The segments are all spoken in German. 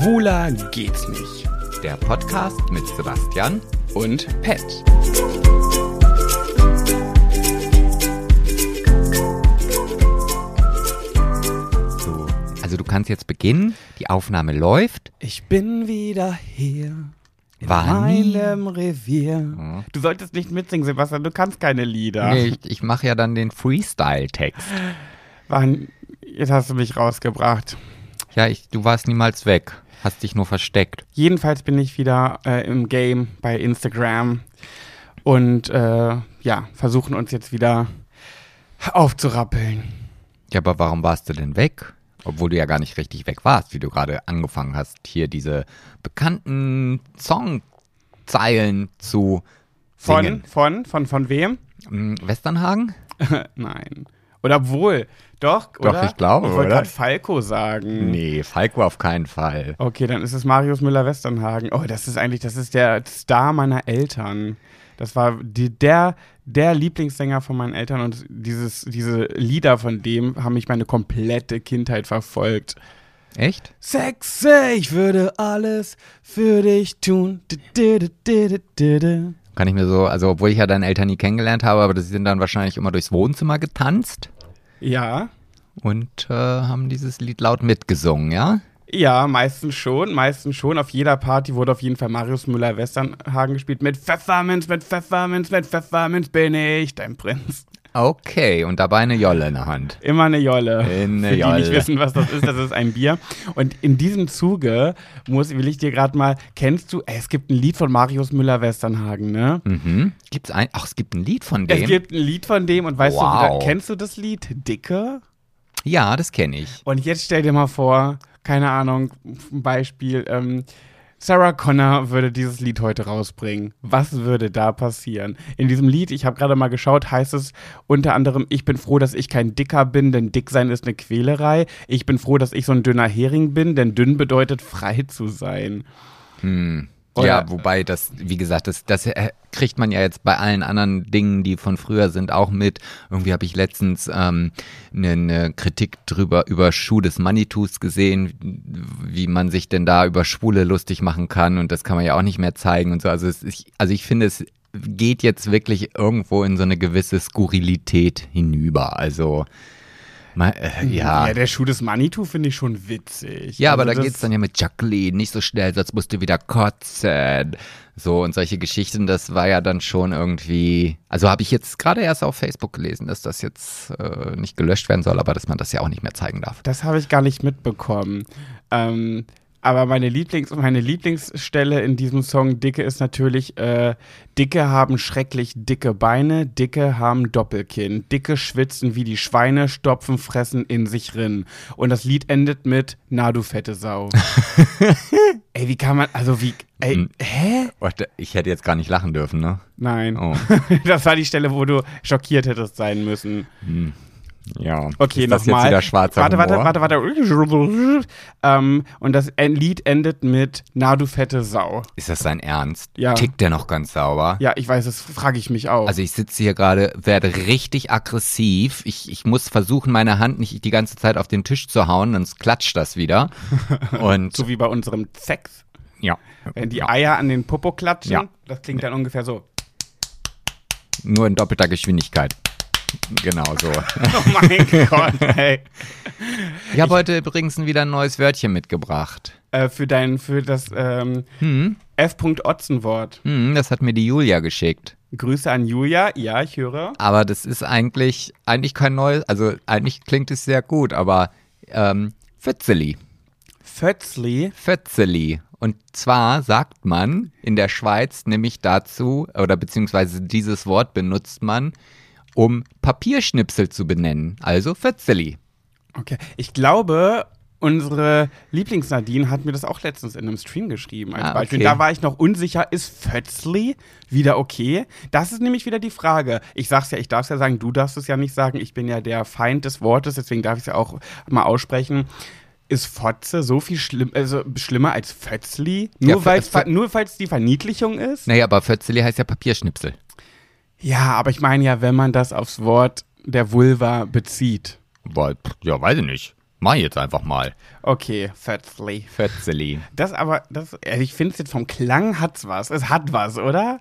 Schwuler geht's nicht. Der Podcast mit Sebastian Und Pet. so. Also du kannst jetzt beginnen, die Aufnahme läuft. Ich bin wieder hier. In War nie. meinem Revier. Du solltest nicht mitsingen, Sebastian, du kannst keine Lieder. Nee, ich, ich mache ja dann den Freestyle-Text. Wann, jetzt hast du mich rausgebracht. Ja, ich, du warst niemals weg. Hast dich nur versteckt. Jedenfalls bin ich wieder äh, im Game bei Instagram und äh, ja, versuchen uns jetzt wieder aufzurappeln. Ja, aber warum warst du denn weg? Obwohl du ja gar nicht richtig weg warst, wie du gerade angefangen hast, hier diese bekannten Songzeilen zu Von, singen. von, von, von wem? Hm, Westernhagen? Nein. Oder obwohl, doch, Doch, oder? ich glaube, Ich wollte oder? gerade Falco sagen. Nee, Falco auf keinen Fall. Okay, dann ist es Marius Müller-Westernhagen. Oh, das ist eigentlich, das ist der Star meiner Eltern. Das war die, der, der Lieblingssänger von meinen Eltern und dieses, diese Lieder von dem haben mich meine komplette Kindheit verfolgt. Echt? Sexy, ich würde alles für dich tun. Du, du, du. Kann ich mir so, also obwohl ich ja deine Eltern nie kennengelernt habe, aber die sind dann wahrscheinlich immer durchs Wohnzimmer getanzt Ja, und äh, haben dieses Lied laut mitgesungen, ja? ja, meistens schon, meistens schon. Auf jeder Party wurde auf jeden Fall Marius Müller-Westernhagen gespielt. Mit Pfefferminz, mit Pfefferminz, mit Pfefferminz bin ich dein Prinz. Okay, und dabei eine Jolle in der Hand. Immer eine Jolle. Eine Für die Jolle. nicht wissen, was das ist, das ist ein Bier. Und in diesem Zuge muss, will ich dir gerade mal, kennst du, ey, es gibt ein Lied von Marius Müller-Westernhagen, ne? Mhm. Gibt's ein, ach, es gibt ein Lied von dem? Es gibt ein Lied von dem und weißt Wow. du, kennst du das Lied? Dicke? ja, das kenne ich. Und jetzt stell dir mal vor, keine Ahnung, ein Beispiel, ähm, Sarah Connor würde dieses Lied heute rausbringen. Was würde da passieren? In diesem Lied, ich habe gerade mal geschaut, heißt es unter anderem, ich bin froh, dass ich kein Dicker bin, denn dick sein ist eine Quälerei. Ich bin froh, dass ich so ein dünner Hering bin, denn dünn bedeutet frei zu sein. Oder- ja, wobei das, wie gesagt, das, das äh, kriegt man ja jetzt bei allen anderen Dingen, die von früher sind, auch mit. Irgendwie habe ich letztens ähm, eine, eine Kritik drüber über Schuh des Manitus gesehen, wie man sich denn da über Schwule lustig machen kann und das kann man ja auch nicht mehr zeigen und so. Also, es, ich, also ich finde, es geht jetzt wirklich irgendwo in so eine gewisse Skurrilität hinüber. Also, mal, äh, ja. Ja, der Schuh des Manitou finde ich schon witzig. Ja, aber Also da das- geht's dann ja mit Jacqueline, nicht so schnell, sonst musst du wieder kotzen. So und solche Geschichten, das war ja dann schon irgendwie. Also habe ich jetzt gerade erst auf Facebook gelesen, dass das jetzt äh, nicht gelöscht werden soll, aber dass man das ja auch nicht mehr zeigen darf. Das habe ich gar nicht mitbekommen. Ähm, aber meine, Lieblings meine Lieblingsstelle in diesem Song Dicke ist natürlich, äh, Dicke haben schrecklich dicke Beine, Dicke haben Doppelkinn, Dicke schwitzen wie die Schweine, stopfen, fressen in sich rin. Und das Lied endet mit Na du fette Sau. ey, wie kann man, also wie, ey, Hm. hä? Ich hätte jetzt gar nicht lachen dürfen, ne? Nein. Oh. Das war die Stelle, wo du schockiert hättest sein müssen. Ja. Okay, nochmal. jetzt wieder schwarzer warte, Humor? warte, warte, warte. Ähm, und das Lied endet mit Na du fette Sau. Ist das sein Ernst? Ja. Tickt der noch ganz sauber? Ja, ich weiß, das frage ich mich auch. Also ich sitze hier gerade, werde richtig aggressiv. Ich, ich muss versuchen, meine Hand nicht die ganze Zeit auf den Tisch zu hauen, sonst klatscht das wieder. Und so wie bei unserem Sex. ja, Wenn die Eier an den Popo klatschen, Ja. das klingt dann ungefähr so. nur in doppelter Geschwindigkeit. Genau so. Oh mein Gott, ey. Ich habe heute übrigens wieder ein neues Wörtchen mitgebracht. Äh, für dein, für das ähm, F. Otzenwort. Hm, das hat mir die Julia geschickt. Grüße an Julia. Ja, ich höre. Aber das ist eigentlich, eigentlich kein neues, also eigentlich klingt es sehr gut, aber ähm, Fötzeli. Fötzli. Fötzeli. Und zwar sagt man in der Schweiz nämlich dazu, oder beziehungsweise dieses Wort benutzt man, um Papierschnipsel zu benennen. Also Fötzeli. Okay. Ich glaube, unsere Lieblingsnadine hat mir das auch letztens in einem Stream geschrieben als Ah, Beispiel. okay. Da war ich noch unsicher, ist Fötzli wieder okay? Das ist nämlich wieder die Frage. Ich sag's ja, ich darf's ja sagen, du darfst es ja nicht sagen. Ich bin ja der Feind des Wortes, deswegen darf ich es ja auch mal aussprechen. Ist Fotze so viel schlimm, also schlimmer als Fötzli? Ja, Nur nur weil es die Verniedlichung ist? Naja, aber Fötzeli heißt ja Papierschnipsel. Ja, aber ich meine ja, wenn man das aufs Wort der Vulva bezieht. Pff, Ja, weiß ich nicht. Mach ich jetzt einfach mal. Okay, Fetzli. Fetzeli. Das aber, das, also ich finde es jetzt vom Klang hat's was. Es hat was, oder?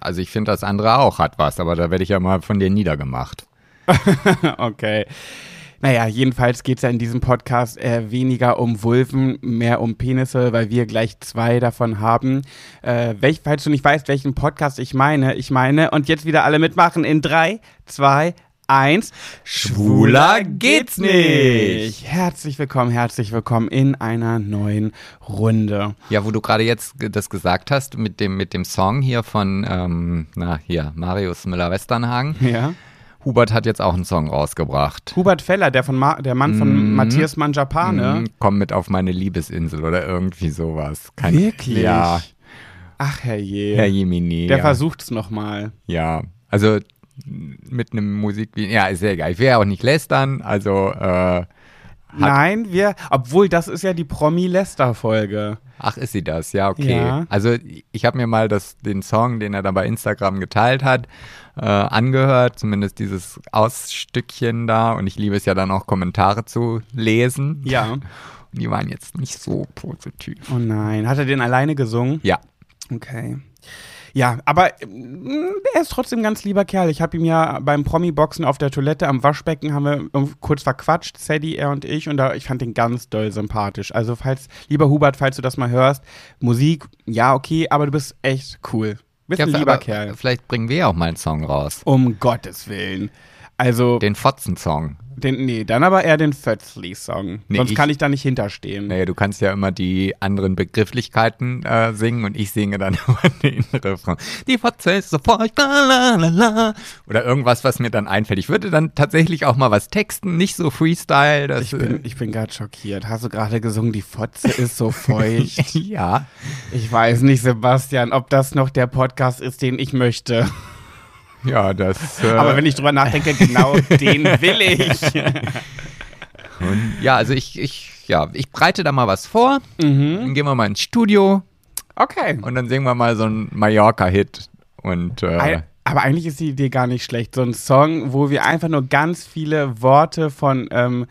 Also ich finde das andere auch hat was, aber da werde ich ja mal von dir niedergemacht. okay. Naja, jedenfalls geht es ja in diesem Podcast äh, weniger um Vulven, mehr um Penisse, weil wir gleich zwei davon haben. Äh, welch, falls du nicht weißt, welchen Podcast ich meine, ich meine, und jetzt wieder alle mitmachen in drei, zwei, eins. Schwuler geht's nicht. Herzlich willkommen, herzlich willkommen in einer neuen Runde. Ja, wo du gerade jetzt das gesagt hast mit dem, mit dem Song hier von, ähm, na hier, Marius Müller-Westernhagen. Ja. Hubert hat jetzt auch einen Song rausgebracht. Hubert Feller, der, von Ma der Mann von Mhm. Matthias Manjapane. Mm, Komm mit auf meine Liebesinsel oder irgendwie sowas. Kein, Wirklich? Ja, Ach, herrje. Herr Jemini. der ja. versucht's nochmal. Ja, also mit einem Musikvideo. Ja, ist ja egal. Ich will ja auch nicht lästern. Also, äh, Nein, wir, obwohl das ist ja die Promi-Lester-Folge. ach, ist sie das? Ja, okay. Ja. Also, ich habe mir mal das, den Song, den er dann bei Instagram geteilt hat, äh, angehört. Zumindest dieses Ausstückchen da. Und ich liebe es ja dann auch, Kommentare zu lesen. Ja. Und die waren jetzt nicht so positiv. Oh nein, hat er den alleine gesungen? Ja. Okay. Ja, aber mm, er ist trotzdem ein ganz lieber Kerl. Ich habe ihm ja beim Promi-Boxen auf der Toilette am Waschbecken haben wir kurz verquatscht, Sadie, er und ich, und da, ich fand den ganz doll sympathisch. Also falls, lieber Hubert, falls du das mal hörst, Musik, ja, okay, aber du bist echt cool. Bist ja ein lieber Kerl. Vielleicht bringen wir auch mal einen Song raus. Um Gottes Willen. Also, Den Fotzen-Song. den, nee, dann aber eher den Fötzli-Song. Nee, Sonst ich- kann ich da nicht hinterstehen. Naja, du kannst ja immer die anderen Begrifflichkeiten äh, singen und ich singe dann immer den Refrain. Die Fotze ist so feucht, la, la, la, la. Oder irgendwas, was mir dann einfällt. Ich würde dann tatsächlich auch mal was texten, nicht so Freestyle. Das, Ich bin, ich bin gerade schockiert. Hast du gerade gesungen, die Fotze ist so feucht? ja. Ich weiß nicht, Sebastian, ob das noch der Podcast ist, den ich möchte. Ja, das. Äh, Aber wenn ich drüber nachdenke, genau den will ich. und, ja, also ich, ich, ja, ich breite da mal was vor. Mhm. Dann gehen wir mal ins Studio Okay. und dann singen wir mal so einen Mallorca-Hit. Und äh, Aber eigentlich ist die Idee gar nicht schlecht. So ein Song, wo wir einfach nur ganz viele Worte von ähm,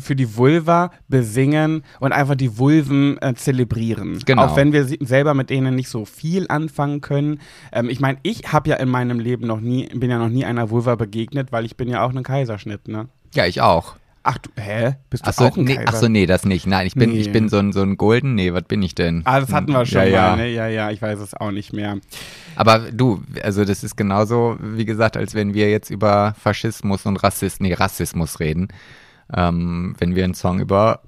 für die Vulva besingen und einfach die Vulven äh, zelebrieren. Genau. Auch wenn wir selber mit denen nicht so viel anfangen können. Ähm, ich meine, ich habe ja in meinem Leben noch nie, bin ja noch nie einer Vulva begegnet, weil ich bin ja auch ein Kaiserschnitt, ne? ja, ich auch. Ach du, hä? Bist du Achso, auch ein nee, Kaiser? ach so, nee, das nicht. Nein, ich bin, Nee. ich bin so ein, so ein Golden. Nee, was bin ich denn? Ah, das hatten wir schon ja, ja. mal, ne? Ja, ja, ich weiß es auch nicht mehr. Aber du, also das ist genauso, wie gesagt, als wenn wir jetzt über Faschismus und Rassismus, nee, Rassismus reden. Ähm, wenn wir einen Song über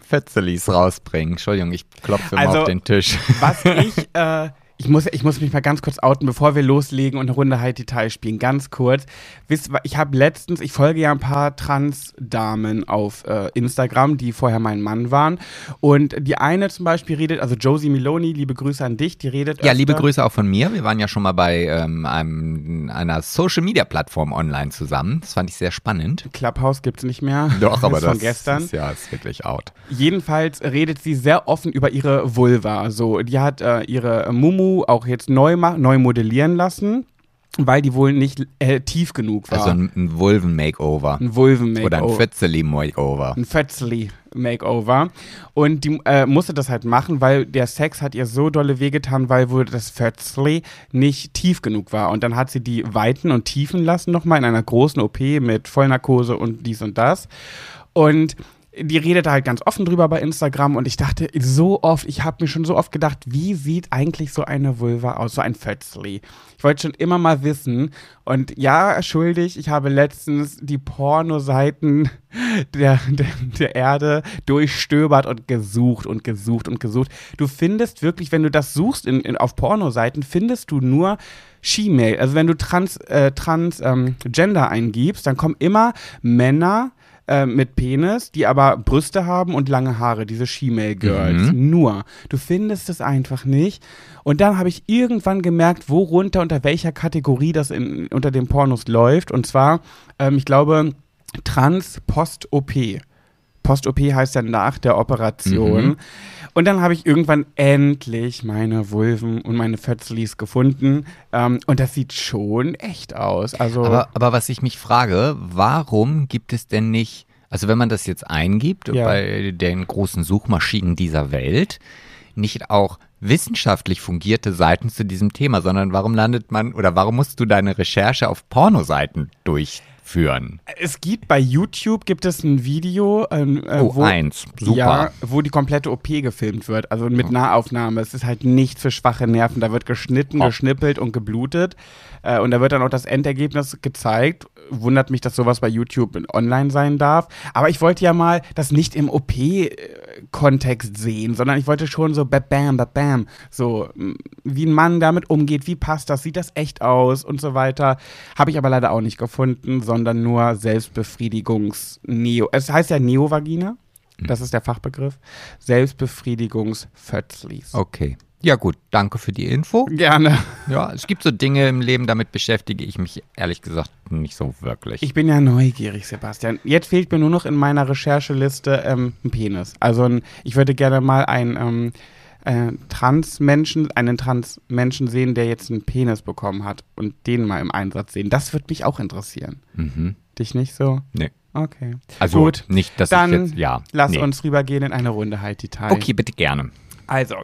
Fetzelis rausbringen. Entschuldigung, ich klopfe immer Also, auf den Tisch. Was ich, äh, ich muss, ich muss mich mal ganz kurz outen, bevor wir loslegen und eine Runde High Detail spielen. Ganz kurz. Wisst, ihr, ich habe letztens, ich folge ja ein paar Trans-Damen auf äh, Instagram, die vorher mein Mann waren. Und die eine zum Beispiel redet, also Josie Miloni, liebe Grüße an dich, die redet. Ja, liebe öfter- Grüße auch von mir. Wir waren ja schon mal bei ähm, einem, einer Social-Media-Plattform online zusammen. Das fand ich sehr spannend. Clubhouse gibt's nicht mehr. Doch, aber ist von das gestern. ist ja ist wirklich out. Jedenfalls redet sie sehr offen über ihre Vulva. So, die hat äh, ihre Mumu auch jetzt neu, neu modellieren lassen, weil die wohl nicht äh, tief genug war. Also ein, ein Vulven-Makeover. ein Vulven-Makeover. Oder ein Fetzeli-Makeover. ein Fötzli-Makeover. Und die äh, musste das halt machen, weil der Sex hat ihr so dolle wehgetan, weil wohl das Fötzli nicht tief genug war. Und dann hat sie die weiten und tiefen lassen nochmal in einer großen OP mit Vollnarkose und dies und das. Und die redet halt ganz offen drüber bei Instagram und ich dachte so oft, ich habe mir schon so oft gedacht, wie sieht eigentlich so eine Vulva aus, so ein Fötzli? Ich wollte schon immer mal wissen und ja, schuldig, ich habe letztens die Pornoseiten der, der, der Erde durchstöbert und gesucht und gesucht und gesucht. Du findest wirklich, wenn du das suchst in, in, auf Pornoseiten, findest du nur She-Mail. Also wenn du Trans, äh, Trans ähm, Gender eingibst, dann kommen immer Männer äh, mit Penis, die aber Brüste haben und lange Haare, diese She-Mail Girls. Nur. Du findest es einfach nicht. Und dann habe ich irgendwann gemerkt, worunter, unter welcher Kategorie das in, unter den Pornos läuft. Und zwar, ähm, ich glaube, Trans Post-OP. Heißt ja nach der Operation. Mhm. Und dann habe ich irgendwann endlich meine Vulven und meine Fötzlis gefunden. Ähm, und das sieht schon echt aus. Also, Aber, aber was ich mich frage, warum gibt es denn nicht, Also wenn man das jetzt eingibt Ja. bei den großen Suchmaschinen dieser Welt, nicht auch wissenschaftlich fungierte Seiten zu diesem Thema, sondern warum landet man oder warum musst du deine Recherche auf Pornoseiten durchführen? Es gibt bei YouTube gibt es ein Video, ähm, äh, Oh, wo, eins. Super. Ja, wo die komplette OP gefilmt wird, also mit Nahaufnahme. Es ist halt nichts für schwache Nerven. Da wird geschnitten, Oh. geschnippelt und geblutet. Äh, und da wird dann auch das Endergebnis gezeigt. Wundert mich, dass sowas bei YouTube online sein darf. Aber ich wollte ja mal das nicht im OP-Kontext sehen, sondern ich wollte schon so bam, bam, bam. So, m, wie ein Mann damit umgeht, wie passt das, sieht das echt aus und so weiter. Habe ich aber leider auch nicht gefunden, sondern nur Selbstbefriedigungs-Neo. Es heißt ja Neovagina. Das ist der Fachbegriff. Selbstbefriedigungs-Fötzlis. Okay. Ja gut, danke für die Info. Gerne. Ja, es gibt so Dinge im Leben, damit beschäftige ich mich ehrlich gesagt nicht so wirklich. Ich bin ja neugierig, Sebastian. Jetzt fehlt mir nur noch in meiner Rechercheliste ähm, ein Penis. Also ein, ich würde gerne mal einen ähm, äh, Transmenschen, einen Transmenschen sehen, der jetzt einen Penis bekommen hat und den mal im Einsatz sehen. Das würde mich auch interessieren. mhm. Dich nicht so? Nee. Okay. Also Gut. nicht, dass Dann ich jetzt, ja. lass nee. uns rübergehen in eine Runde Halt die Thai. Okay, bitte gerne. Also,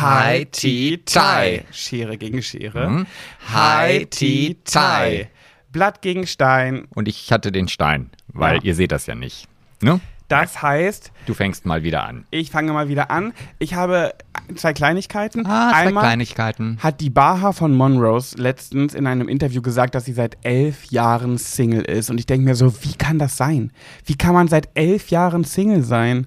Hai Ti Tai. Schere gegen Schere. Mhm. Hai Ti Tai. Blatt gegen Stein. Und ich hatte den Stein, weil Ja. ihr seht das ja nicht. Ne? Das heißt, Du fängst mal wieder an. ich fange mal wieder an. Ich habe zwei Kleinigkeiten. Ah, zwei Einmal Kleinigkeiten. hat die Baha von Monrose letztens in einem Interview gesagt, dass sie seit elf Jahren Single ist. Und ich denke mir so, wie kann das sein? Wie kann man seit elf Jahren Single sein?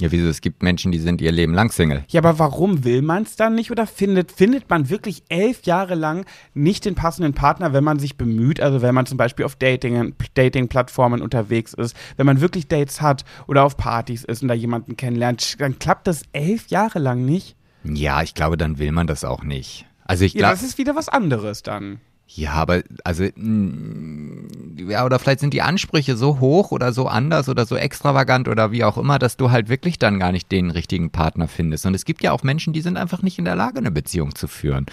Ja, wieso? Es gibt Menschen, die sind ihr Leben lang Single. Ja, aber warum will man es dann nicht oder findet, findet man wirklich elf Jahre lang nicht den passenden Partner, wenn man sich bemüht, also wenn man zum Beispiel auf Dating, Dating-Plattformen unterwegs ist, wenn man wirklich Dates hat oder auf Partys ist und da jemanden kennenlernt, dann klappt das elf Jahre lang nicht. Ja, ich glaube, dann will man das auch nicht. Also ich Ja, glaube, das ist wieder was anderes dann. Ja, aber also mm, ja, oder vielleicht sind die Ansprüche so hoch oder so anders oder so extravagant oder wie auch immer, dass du halt wirklich dann gar nicht den richtigen Partner findest. Und es gibt ja auch Menschen, die sind einfach nicht in der Lage, eine Beziehung zu führen.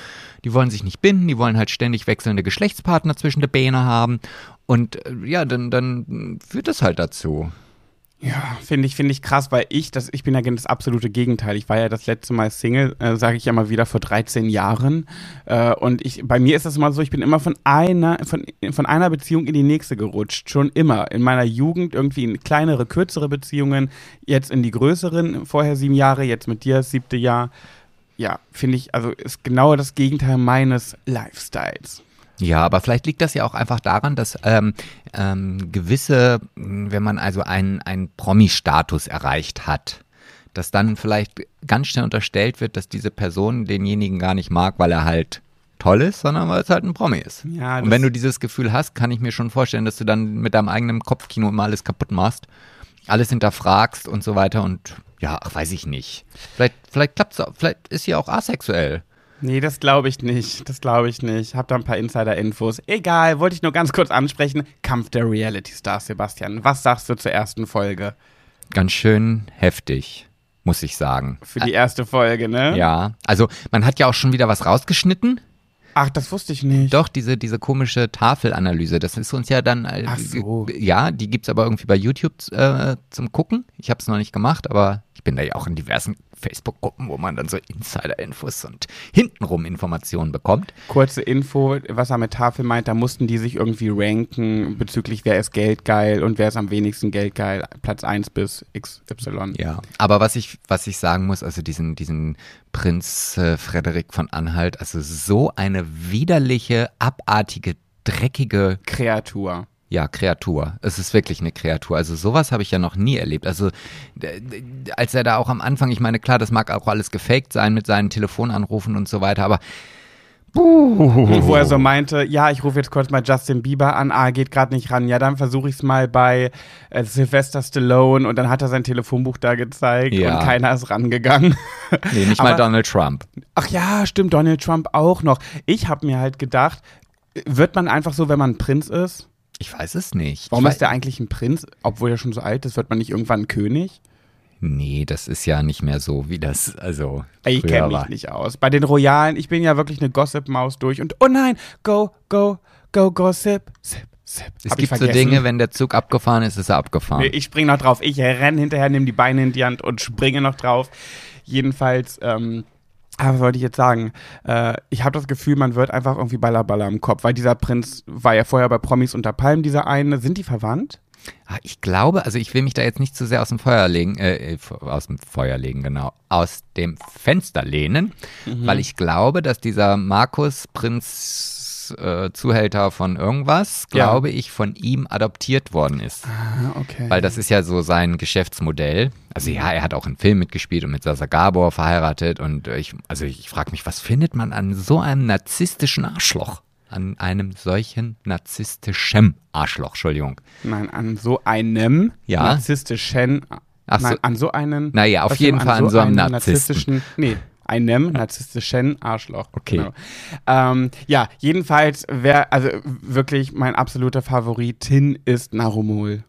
Die wollen sich nicht binden, die wollen halt ständig wechselnde Geschlechtspartner zwischen der Beine haben. Und äh, ja, dann, dann führt das halt dazu. Ja, finde ich, finde ich krass, weil ich, das, ich bin ja das absolute Gegenteil. Ich war ja das letzte Mal Single, äh, sage ich ja mal wieder, vor 13 Jahren. Äh, und ich, bei mir ist das immer so, ich bin immer von einer, von, von einer Beziehung in die nächste gerutscht. Schon immer. In meiner Jugend irgendwie in kleinere, kürzere Beziehungen, jetzt in die größeren, vorher sieben Jahre, jetzt mit dir das siebte Jahr. Ja, finde ich, also ist genau das Gegenteil meines Lifestyles. Ja, aber vielleicht liegt das ja auch einfach daran, dass ähm, ähm, gewisse, wenn man also einen, einen Promi-Status erreicht hat, dass dann vielleicht ganz schnell unterstellt wird, dass diese Person denjenigen gar nicht mag, weil er halt toll ist, sondern weil es halt ein Promi ist. Ja, Und wenn du dieses Gefühl hast, kann ich mir schon vorstellen, dass du dann mit deinem eigenen Kopfkino immer alles kaputt machst, alles hinterfragst und so weiter und ja, ach, weiß ich nicht. Vielleicht, vielleicht klappt's, auch- vielleicht ist sie auch asexuell. Nee, das glaube ich nicht. Das glaube ich nicht. Hab da ein paar Insider-Infos. Egal, wollte ich nur ganz kurz ansprechen. Kampf der Reality Stars, Sebastian. Was sagst du zur ersten Folge? Ganz schön heftig, muss ich sagen. Für die erste Folge, ne? Ja, also man hat ja auch schon wieder was rausgeschnitten. Ach, das wusste ich nicht. Doch, diese, diese komische Tafelanalyse, das ist uns ja dann, äh, Ach so. ja, die gibt's aber irgendwie bei YouTube äh, zum Gucken. Ich habe es noch nicht gemacht, aber ich bin da ja auch in diversen Facebook-Gruppen, wo man dann so Insider-Infos und hintenrum Informationen bekommt. Kurze Info, was er mit Tafel meint, da mussten die sich irgendwie ranken bezüglich wer ist geldgeil und wer ist am wenigsten geldgeil. Platz 1 bis XY. Ja, aber was ich, was ich sagen muss, also diesen, diesen Prinz äh, Frederik von Anhalt, also so eine widerliche, abartige, dreckige Kreatur. Ja, Kreatur. Es ist wirklich eine Kreatur. Also sowas habe ich ja noch nie erlebt. Also als er da auch am Anfang, ich meine, klar, das mag auch alles gefaked sein mit seinen Telefonanrufen und so weiter, aber Und wo er so meinte, ja, ich rufe jetzt kurz mal Justin Bieber an, ah, geht gerade nicht ran. Ja, dann versuche ich es mal bei äh, Sylvester Stallone und dann hat er sein Telefonbuch da gezeigt Ja. und keiner ist rangegangen. nee, nicht mal Aber- Donald Trump. Ach ja, stimmt, Donald Trump auch noch. Ich habe mir halt gedacht, wird man einfach so, wenn man ein Prinz ist? Ich weiß es nicht. Warum ist der eigentlich ein Prinz, obwohl er schon so alt ist? Wird man nicht irgendwann König? Nee, das ist ja nicht mehr so, wie das, also Ich kenne mich nicht aus. Bei den Royalen, ich bin ja wirklich eine Gossip-Maus durch und oh nein, go, go, go, gossip, sip, Zip. Es Hab gibt so. Dinge, wenn der Zug abgefahren ist, ist er abgefahren. Nee, ich spring noch drauf. Ich renn hinterher, nehme die Beine in die Hand und springe noch drauf. Jedenfalls, ähm, aber was wollte ich jetzt sagen? Äh, ich habe das Gefühl, man wird einfach irgendwie Ballerballer im Kopf, weil dieser Prinz war ja vorher bei Promis unter Palmen, dieser eine. Sind die verwandt? Ah, Ich glaube, also ich will mich da jetzt nicht zu sehr aus dem Feuer legen, äh, äh, aus dem Feuer legen, genau, aus dem Fenster lehnen, Mhm. weil ich glaube, dass dieser Markus Prinz äh, Zuhälter von irgendwas, Ja. glaube ich, von ihm adoptiert worden ist. Ah, okay. Weil das ist ja so sein Geschäftsmodell. Also ja, er hat auch einen Film mitgespielt und mit Sasa Gabor verheiratet. Und ich, also ich frage mich, was findet man an so einem narzisstischen Arschloch? An einem solchen narzisstischen Arschloch, Entschuldigung. Nein, an so einem Ja. narzisstischen. Ach so. Nein, an so einem. Naja, auf jeden Fall an so einem Narzissten. narzisstischen. Nee, einem narzisstischen Arschloch. Okay. Genau. Ähm, ja, jedenfalls, wer, also wirklich mein absoluter Favoritin ist Narumol.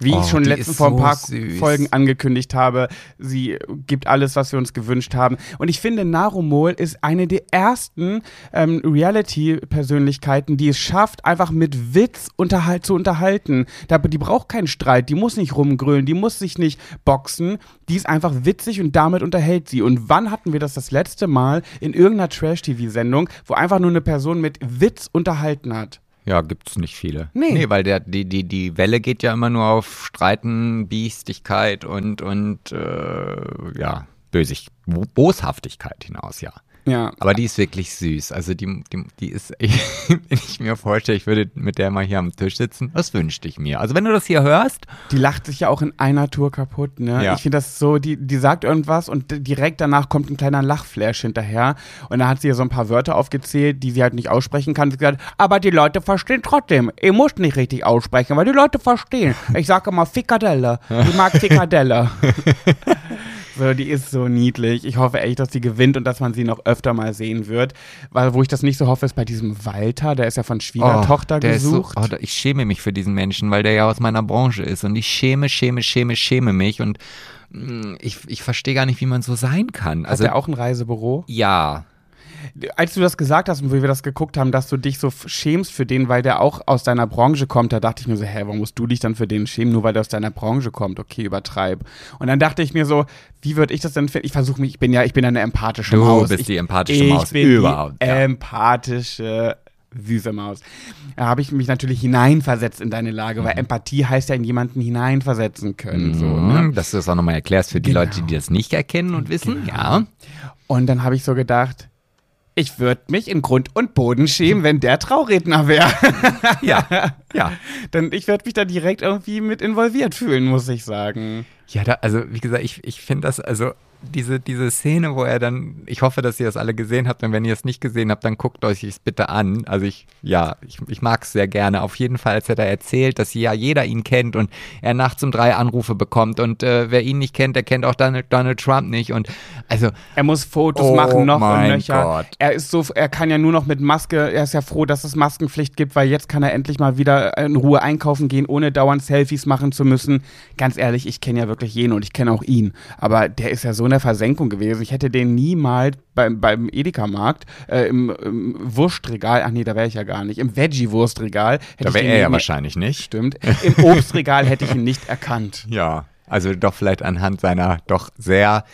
Wie Oh, ich schon die letzten vor ein so paar süß. Folgen angekündigt habe, sie gibt alles, was wir uns gewünscht haben. Und ich finde, Narumol ist eine der ersten ähm, Reality-Persönlichkeiten, die es schafft, einfach mit Witz unterhalt, zu unterhalten. Die braucht keinen Streit, die muss nicht rumgrölen, die muss sich nicht boxen. Die ist einfach witzig und damit unterhält sie. Und wann hatten wir das das letzte Mal in irgendeiner Trash-TV-Sendung, wo einfach nur eine Person mit Witz unterhalten hat? Ja, gibt's nicht viele. Nee. Nee, weil der, die, die, die Welle geht ja immer nur auf Streiten, Biestigkeit und, und äh, ja, Bösig, Bo- Boshaftigkeit hinaus, ja. Ja. Aber die ist wirklich süß. Also die, die, die ist, wenn ich mir vorstelle, ich würde mit der mal hier am Tisch sitzen, das wünschte ich mir. Also wenn du das hier hörst, Die lacht sich ja auch in einer Tour kaputt, ne? Ja. Ich finde das so, die, die sagt irgendwas und direkt danach kommt ein kleiner Lachflash hinterher. Und dann hat sie ja so ein paar Wörter aufgezählt, die sie halt nicht aussprechen kann. Sie gesagt, aber die Leute verstehen trotzdem. Ihr müsst nicht richtig aussprechen, weil die Leute verstehen. Ich sage immer Fickadelle. Ich mag Fickadelle. So, die ist so niedlich. Ich hoffe echt, dass sie gewinnt und dass man sie noch öfter mal sehen wird. Weil, wo ich das nicht so hoffe, ist bei diesem Walter, der ist ja von Schwiegertochter Oh, der gesucht. Ist so, oh, ich schäme mich für diesen Menschen, weil der ja aus meiner Branche ist. Und ich schäme, schäme, schäme, schäme mich. Und mm, ich, ich verstehe gar nicht, wie man so sein kann. Hat Also, er auch ein Reisebüro? ja. Als du das gesagt hast und wo wir das geguckt haben, dass du dich so schämst für den, weil der auch aus deiner Branche kommt, da dachte ich mir so, hä, warum musst du dich dann für den schämen, nur weil der aus deiner Branche kommt? Okay, übertreib. Und dann dachte ich mir so, wie würde ich das denn finden? Ich versuche mich, ich bin ja, ich bin eine empathische Du Maus. bist ich, die empathische ich Maus bin überhaupt, Die ja. empathische süße Maus. Da habe ich mich natürlich hineinversetzt in deine Lage, Mhm. weil Empathie heißt ja in jemanden hineinversetzen können. So, ne? Mhm, Dass du das auch nochmal erklärst für die Genau. Leute, die das nicht erkennen und wissen. Ja. Und dann habe ich so gedacht, ich würde mich in Grund und Boden schämen, wenn der Trauredner wäre. Ja. Ja. Dann ich würde mich da direkt irgendwie mit involviert fühlen, muss ich sagen. Ja, da, also wie gesagt, ich, ich finde das, also diese, diese Szene, wo er dann, ich hoffe, dass ihr das alle gesehen habt und wenn ihr es nicht gesehen habt, dann guckt euch es bitte an. Also ich, ja, ich, ich mag es sehr gerne. Auf jeden Fall, als er da erzählt, dass ja jeder ihn kennt und er nachts um drei Anrufe bekommt und äh, wer ihn nicht kennt, der kennt auch Donald, Donald Trump nicht und also Er muss Fotos Oh machen, noch und mein nöcher. Gott. Er ist so, er kann ja nur noch mit Maske, er ist ja froh, dass es Maskenpflicht gibt, weil jetzt kann er endlich mal wieder in Ruhe einkaufen gehen, ohne dauernd Selfies machen zu müssen. Ganz ehrlich, ich kenne ja wirklich jene und ich kenne auch ihn. Aber der ist ja so in der Versenkung gewesen. Ich hätte den niemals beim, beim Edeka-Markt, äh, im, im Wurstregal, ach nee, da wäre ich ja gar nicht, im Veggie-Wurstregal. hätte da wäre er ja wahrscheinlich nicht. Stimmt. Im Obstregal hätte ich ihn nicht erkannt. Ja, also doch vielleicht anhand seiner doch sehr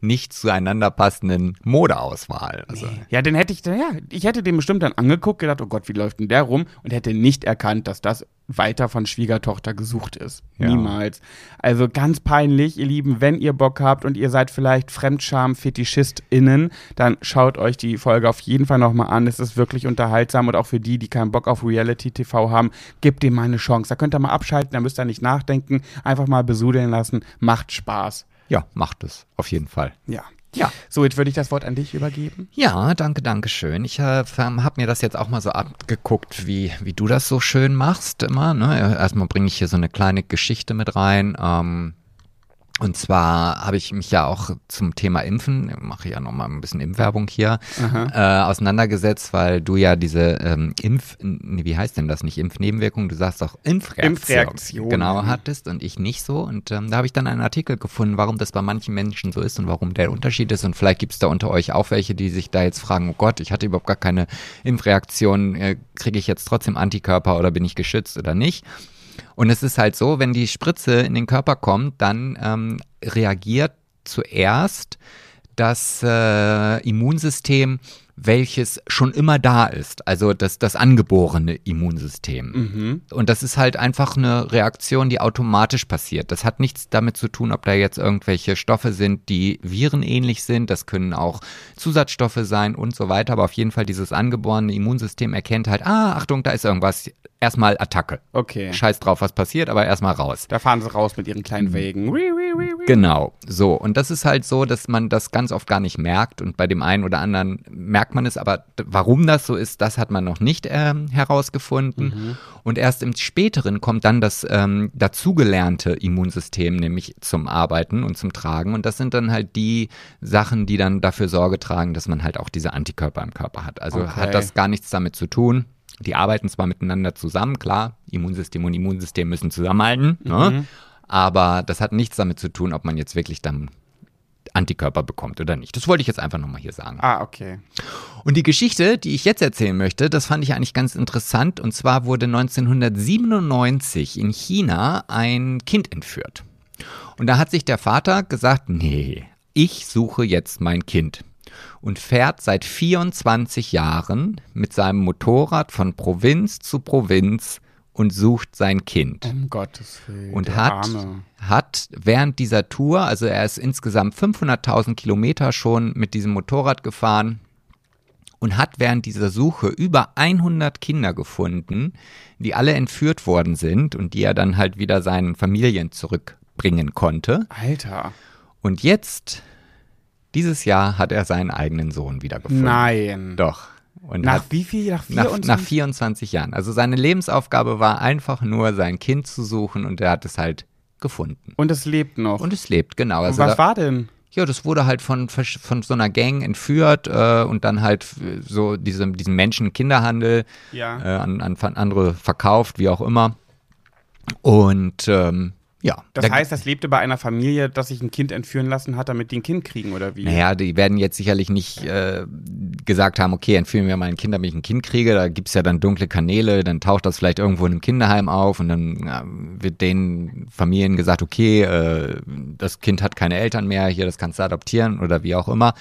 nicht zueinander passenden Modeauswahl. Also, Ja, den hätte ich, ja, ich hätte den bestimmt dann angeguckt, gedacht, oh Gott, wie läuft denn der rum? Und hätte nicht erkannt, dass das weiter von Schwiegertochter gesucht ist. Ja. Niemals. Also ganz peinlich, ihr Lieben, wenn ihr Bock habt und ihr seid vielleicht Fremdscham-FetischistInnen, dann schaut euch die Folge auf jeden Fall nochmal an. Es ist wirklich unterhaltsam und auch für die, die keinen Bock auf Reality-TV haben, gebt dem mal eine Chance. Da könnt ihr mal abschalten, da müsst ihr nicht nachdenken, einfach mal besudeln lassen. Macht Spaß. Ja, macht es, auf jeden Fall. Ja. Ja. So, jetzt würde ich das Wort an dich übergeben. Ja, danke, danke schön. Ich äh, habe mir das jetzt auch mal so abgeguckt, wie, wie du das so schön machst immer. Ne? Erstmal bringe ich hier so eine kleine Geschichte mit rein. Ähm, Und zwar habe ich mich ja auch zum Thema Impfen, mache ja nochmal ein bisschen Impfwerbung hier, äh, auseinandergesetzt, weil du ja diese ähm, Impf, nee, wie heißt denn das nicht, Impfnebenwirkung, du sagst doch Impfreaktion, Impfreaktion. genau hattest und ich nicht so. Und ähm, da habe ich dann einen Artikel gefunden, warum das bei manchen Menschen so ist und warum der Unterschied ist. Und vielleicht gibt es da unter euch auch welche, die sich da jetzt fragen, oh Gott, ich hatte überhaupt gar keine Impfreaktion, äh, kriege ich jetzt trotzdem Antikörper oder bin ich geschützt oder nicht? Und es ist halt so, wenn die Spritze in den Körper kommt, dann ähm, reagiert zuerst das äh, Immunsystem, welches schon immer da ist, also das, das angeborene Immunsystem. Mhm. Und das ist halt einfach eine Reaktion, die automatisch passiert. Das hat nichts damit zu tun, ob da jetzt irgendwelche Stoffe sind, die virenähnlich sind. Das können auch Zusatzstoffe sein und so weiter. Aber auf jeden Fall dieses angeborene Immunsystem erkennt halt, ah, Achtung, da ist irgendwas. Erstmal Attacke. Okay. Scheiß drauf, was passiert, aber erstmal raus. Da fahren sie raus mit ihren kleinen wii, wii. Genau, so. Und das ist halt so, dass man das ganz oft gar nicht merkt. Und bei dem einen oder anderen merkt man es, aber warum das so ist, das hat man noch nicht ähm, herausgefunden. Und erst im späteren kommt dann das ähm, dazugelernte Immunsystem nämlich zum Arbeiten und zum Tragen. Und das sind dann halt die Sachen, die dann dafür Sorge tragen, dass man halt auch diese Antikörper im Körper hat. Also Okay. hat das gar nichts damit zu tun. Die arbeiten zwar miteinander zusammen, klar, Immunsystem und Immunsystem müssen zusammenhalten, ne? aber das hat nichts damit zu tun, ob man jetzt wirklich dann Antikörper bekommt oder nicht. Das wollte ich jetzt einfach nochmal hier sagen. Ah, okay. Und die Geschichte, die ich jetzt erzählen möchte, das fand ich eigentlich ganz interessant. Und zwar wurde 1997 in China ein Kind entführt. Und da hat sich der Vater gesagt, nee, ich suche jetzt mein Kind. Und fährt seit 24 Jahren mit seinem Motorrad von Provinz zu Provinz und sucht sein Kind Um Gottes Willen. und hat, Arme. hat während dieser Tour, also er ist insgesamt 500.000 Kilometer schon mit diesem Motorrad gefahren und hat während dieser Suche über 100 Kinder gefunden, die alle entführt worden sind und die er dann halt wieder seinen Familien zurückbringen konnte. Alter. Und jetzt, dieses Jahr, hat er seinen eigenen Sohn wiedergefunden. Nein. Doch. Und Nach hat wie viel? Nach nach, 24? nach 24 Jahren. Also seine Lebensaufgabe war einfach nur, sein Kind zu suchen und er hat es halt gefunden. Und es lebt noch. Und es lebt, genau. Und Also was da, war denn? ja, das wurde halt von, von so einer Gang entführt äh, und dann halt so diesem, diesem Menschen Kinderhandel Ja. äh, an, an an andere verkauft, wie auch immer. Und ähm, ja. Das da- heißt, das lebte bei einer Familie, das sich ein Kind entführen lassen hat, damit die ein Kind kriegen, oder wie? Naja, die werden jetzt sicherlich nicht äh, gesagt haben, okay, entführen wir mal ein Kind, damit ich ein Kind kriege. Da gibt's ja dann dunkle Kanäle, dann taucht das vielleicht irgendwo in einem Kinderheim auf und dann ja, wird den Familien gesagt, okay, äh, das Kind hat keine Eltern mehr, hier, das kannst du adoptieren oder wie auch immer.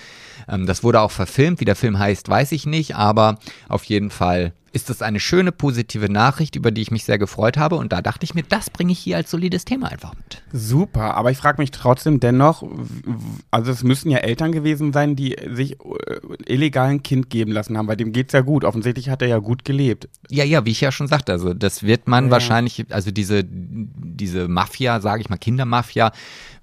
Ähm, das wurde auch verfilmt, wie der Film heißt, weiß ich nicht, aber auf jeden Fall ist das eine schöne, positive Nachricht, über die ich mich sehr gefreut habe. Und da dachte ich mir, das bringe ich hier als solides Thema einfach mit. Super, aber ich frage mich trotzdem dennoch, also es müssen ja Eltern gewesen sein, die sich äh, illegal ein Kind geben lassen haben, bei dem geht's ja gut. Offensichtlich hat er ja gut gelebt. Ja, ja, wie ich ja schon sagte, also das wird man Ja. wahrscheinlich, also diese, diese Mafia, sage ich mal, Kindermafia,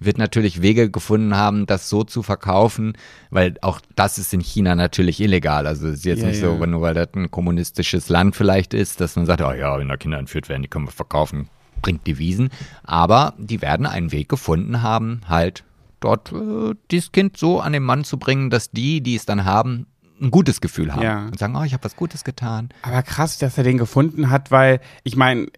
wird natürlich Wege gefunden haben, das so zu verkaufen, weil auch das ist in China natürlich illegal. Also es ist jetzt Ja, nicht ja. so, nur weil das ein kommunistisches Land vielleicht ist, dass man sagt, oh ja, wenn da Kinder entführt werden, die können wir verkaufen, bringt Devisen. Aber die werden einen Weg gefunden haben, halt dort äh, dieses Kind so an den Mann zu bringen, dass die, die es dann haben, ein gutes Gefühl haben Ja. und sagen, oh, ich habe was Gutes getan. Aber krass, dass er den gefunden hat, weil ich meine,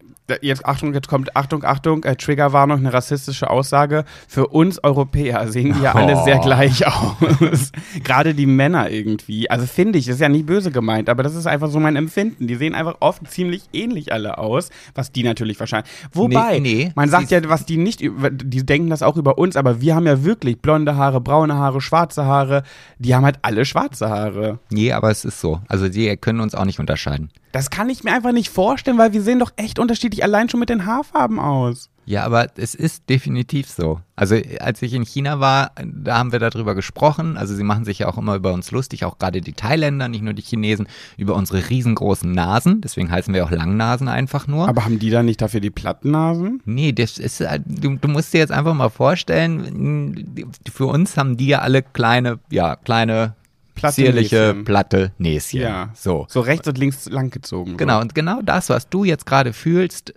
jetzt Achtung, jetzt kommt Achtung, Achtung, äh, Triggerwarnung, eine rassistische Aussage. Für uns Europäer sehen die ja alle Oh. sehr gleich aus. Gerade die Männer irgendwie. Also finde ich, ist ja nicht böse gemeint, aber das ist einfach so mein Empfinden. Die sehen einfach oft ziemlich ähnlich alle aus, was die natürlich wahrscheinlich. Wobei, Nee, nee, man sagt ja, was die nicht, über- die denken das auch über uns, aber wir haben ja wirklich blonde Haare, braune Haare, schwarze Haare. Die haben halt alle schwarze Haare. Nee, aber es ist so. Also die können uns auch nicht unterscheiden. Das kann ich mir einfach nicht vorstellen, weil wir sehen doch echt unterschiedlich allein schon mit den Haarfarben aus. Ja, aber es ist definitiv so. Also als ich in China war, da haben wir darüber gesprochen. Also sie machen sich ja auch immer über uns lustig, auch gerade die Thailänder, nicht nur die Chinesen, über unsere riesengroßen Nasen. Deswegen heißen wir auch Langnasen einfach nur. Aber haben die dann nicht dafür die Plattennasen? Nee, das ist, halt- du, du musst dir jetzt einfach mal vorstellen, für uns haben die ja alle kleine, ja, kleine Platte zierliche, Näschen. platte Näschen. Ja. So. So rechts und links langgezogen. So. Genau, und genau das, was du jetzt gerade fühlst,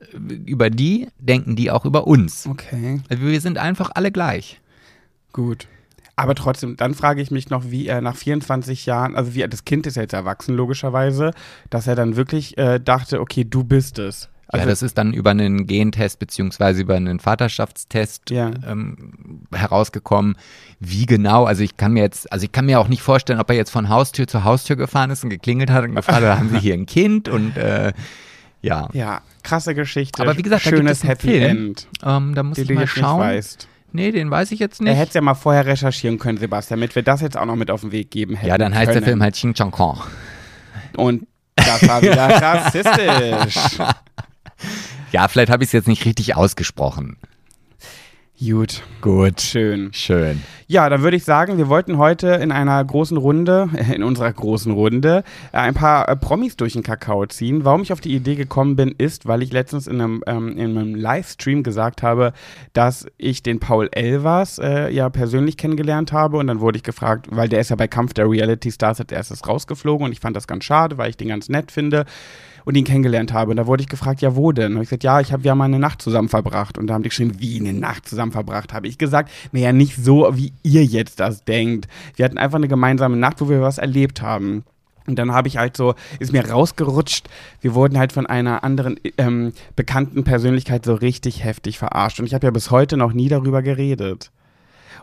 über die denken die auch über uns. Okay, Also wir sind einfach alle gleich. gut. Aber trotzdem, dann frage ich mich noch, wie er nach 24 Jahren, also wie er, das Kind ist ja jetzt erwachsen logischerweise, dass er dann wirklich äh, dachte, okay, du bist es. Also, ja, das ist dann über einen Gentest beziehungsweise über einen Vaterschaftstest Ja. ähm, herausgekommen. Wie genau? Also ich kann mir jetzt, also ich kann mir auch nicht vorstellen, ob er jetzt von Haustür zu Haustür gefahren ist und geklingelt hat und gefragt hat, haben Sie hier ein Kind? Und äh, ja, ja, krasse Geschichte. Aber wie gesagt, schönes Happy Film, End, ähm, da muss ich mal schauen. nicht weißt. Nee, den weiß ich jetzt Er nicht. hätte es ja mal vorher recherchieren können, Sebastian, damit wir das jetzt auch noch mit auf den Weg geben hätten Ja, dann heißt können. der Film halt Ching Chong Kong. Und das war wieder rassistisch. Ja, vielleicht habe ich es jetzt nicht richtig ausgesprochen. Gut, Gut. schön. Schön. Ja, dann würde ich sagen, wir wollten heute in einer großen Runde, in unserer großen Runde, äh, ein paar äh, Promis durch den Kakao ziehen. Warum ich auf die Idee gekommen bin, ist, weil ich letztens in einem, ähm, in einem Livestream gesagt habe, dass ich den Paul Elvers äh, ja persönlich kennengelernt habe. Und dann wurde ich gefragt, weil der ist ja bei Kampf der Reality Stars als erstes rausgeflogen und ich fand das ganz schade, weil ich den ganz nett finde und ihn kennengelernt habe. Und da wurde ich gefragt, ja, wo denn? Und ich gesagt, ja, ich habe ja mal eine Nacht zusammen verbracht. Und da haben die geschrieben, wie eine Nacht zusammen verbracht? Habe ich gesagt, naja, nicht so, wie ihr jetzt das denkt. Wir hatten einfach eine gemeinsame Nacht, wo wir was erlebt haben. Und dann habe ich halt so, ist mir rausgerutscht, wir wurden halt von einer anderen ähm, bekannten Persönlichkeit so richtig heftig verarscht. Und ich habe ja bis heute noch nie darüber geredet.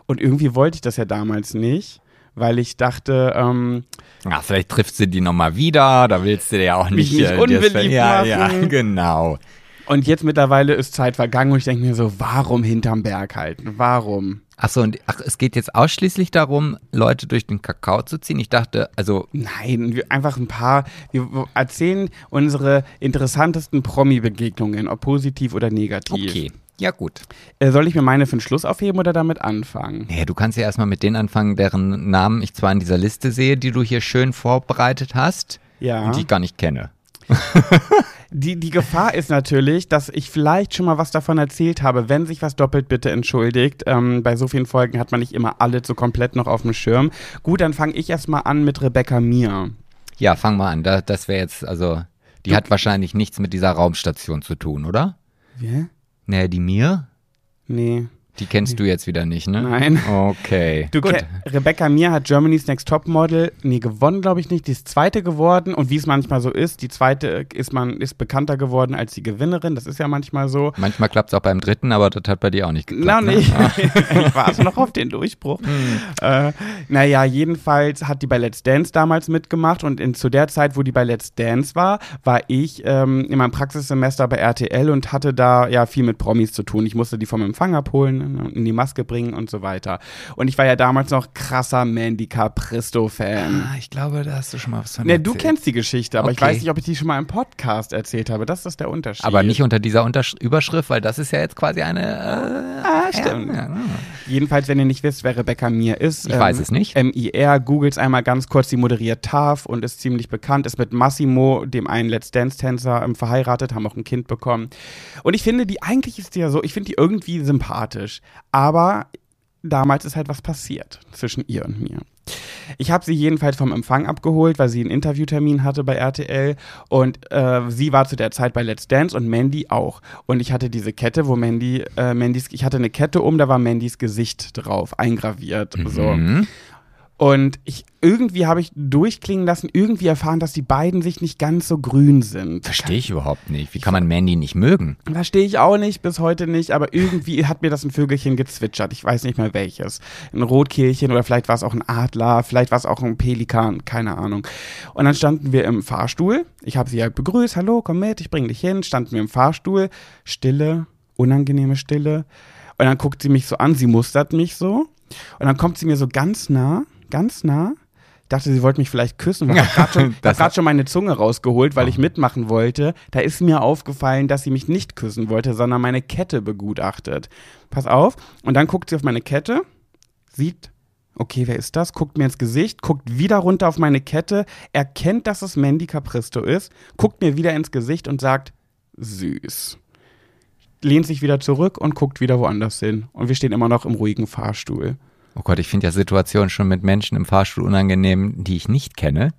Und irgendwie wollte ich das ja damals nicht, weil ich dachte, ähm, Ja, vielleicht triffst du die nochmal wieder, da willst du ja auch nicht, nicht äh, unbeliebt ja, ja, machen. genau. Und jetzt mittlerweile ist Zeit vergangen und ich denke mir so, warum hinterm Berg halten? Warum? Achso, und ach, es geht jetzt ausschließlich darum, Leute durch den Kakao zu ziehen. Ich dachte, also, Nein, wir einfach ein paar, wir erzählen unsere interessantesten Promi-Begegnungen, ob positiv oder negativ. okay. Ja, gut. Äh, soll ich mir meine für den Schluss aufheben oder damit anfangen? Naja, du kannst ja erstmal mit denen anfangen, deren Namen ich zwar in dieser Liste sehe, die du hier schön vorbereitet hast Ja. und die ich gar nicht kenne. Die, die Gefahr ist natürlich, dass ich vielleicht schon mal was davon erzählt habe. Wenn sich was doppelt, bitte entschuldigt. Ähm, bei so vielen Folgen hat man nicht immer alle so komplett noch auf dem Schirm. Gut, dann fange ich erstmal an mit Rebecca Mir. Ja, fang mal an. Da, das wäre jetzt, also, die hat wahrscheinlich nichts mit dieser Raumstation zu tun, oder? Wer? Naja, die mir? Nee. Die kennst du jetzt wieder nicht, ne? Nein. Okay. Du, Gut. Rebecca Mir hat Germany's Next Top Model, nee, gewonnen, glaube ich nicht. Die ist zweite geworden und wie es manchmal so ist, die zweite ist man ist bekannter geworden als die Gewinnerin. Das ist ja manchmal so. Manchmal klappt es auch beim dritten, aber das hat bei dir auch nicht Na, geklappt. nicht. Ne? ich warte noch auf den Durchbruch. Äh, naja, jedenfalls hat die bei Let's Dance damals mitgemacht und in, zu der Zeit, wo die bei Let's Dance war, war ich ähm, in meinem Praxissemester bei RTL und hatte da ja viel mit Promis zu tun. Ich musste die vom Empfang abholen, in die Maske bringen und so weiter. Und ich war ja damals noch krasser Mandy Capristo-Fan. Ah, ich glaube, da hast du schon mal was von Ne, du erzählt. kennst die Geschichte, aber ich Okay. weiß nicht, ob ich die schon mal im Podcast erzählt habe. Das ist der Unterschied. Aber nicht unter dieser Untersch Überschrift, weil das ist ja jetzt quasi eine. Äh, Ah, stimmt. Ja, ja. Jedenfalls, wenn ihr nicht wisst, wer Rebecca Mir ist. Ich weiß es nicht. MIR, googles einmal ganz kurz, die moderiert TAF und ist ziemlich bekannt, ist mit Massimo, dem einen Let's Dance-Tänzer, ähm, verheiratet, haben auch ein Kind bekommen. Und ich finde, die eigentlich ist die ja so, ich finde die irgendwie sympathisch. Aber damals ist halt was passiert zwischen ihr und mir. Ich habe sie jedenfalls vom Empfang abgeholt, weil sie einen Interviewtermin hatte bei RTL und äh, sie war zu der Zeit bei Let's Dance und Mandy auch. Und ich hatte diese Kette, wo Mandy, äh, Mandys, ich hatte eine Kette um, da war Mandys Gesicht drauf, eingraviert. So. Und ich irgendwie habe ich durchklingen lassen, irgendwie erfahren, dass die beiden sich nicht ganz so grün sind. Verstehe ich überhaupt nicht. Wie kann man Mandy nicht mögen? Verstehe ich auch nicht, bis heute nicht, aber irgendwie hat mir das ein Vögelchen gezwitschert. Ich weiß nicht mehr welches. Ein Rotkehlchen oder vielleicht war es auch ein Adler, vielleicht war es auch ein Pelikan, keine Ahnung. Und dann standen wir im Fahrstuhl. Ich habe sie halt begrüßt, hallo, komm mit, ich bringe dich hin. Standen wir im Fahrstuhl, Stille, unangenehme Stille. Und dann guckt sie mich so an, sie mustert mich so. Und dann kommt sie mir so ganz nah, ganz nah. Ich dachte, sie wollte mich vielleicht küssen, weil ich gerade schon, hab schon meine Zunge rausgeholt, weil ich mitmachen wollte. Da ist mir aufgefallen, dass sie mich nicht küssen wollte, sondern meine Kette begutachtet. Pass auf. Und dann guckt sie auf meine Kette, sieht, okay, wer ist das? Guckt mir ins Gesicht, guckt wieder runter auf meine Kette, erkennt, dass es Mandy Capristo ist, guckt mir wieder ins Gesicht und sagt, süß. Lehnt sich wieder zurück und guckt wieder woanders hin. Und wir stehen immer noch im ruhigen Fahrstuhl. Oh Gott, ich finde ja Situationen schon mit Menschen im Fahrstuhl unangenehm, die ich nicht kenne.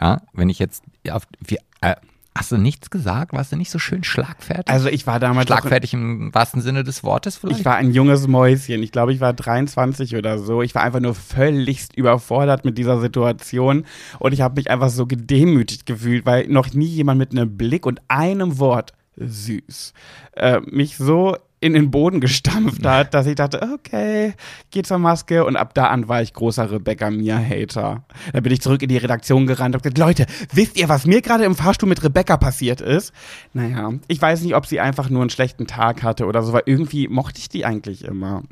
Ja, wenn ich jetzt auf, wie, äh, hast du nichts gesagt? Warst du nicht so schön schlagfertig? Also ich war damals. Schlagfertig im wahrsten Sinne des Wortes vielleicht? Ich war ein junges Mäuschen. Ich glaube, ich war 23 oder so. Ich war einfach nur völligst überfordert mit dieser Situation. Und ich habe mich einfach so gedemütigt gefühlt, weil noch nie jemand mit einem Blick und einem Wort süß äh, mich so in den Boden gestampft hat, dass ich dachte, okay, geh zur Maske. Und ab da an war ich großer Rebecca Mir-Hater. Dann bin ich zurück in die Redaktion gerannt und gesagt, Leute, wisst ihr, was mir gerade im Fahrstuhl mit Rebecca passiert ist? Naja, ich weiß nicht, ob sie einfach nur einen schlechten Tag hatte oder so, weil irgendwie mochte ich die eigentlich immer.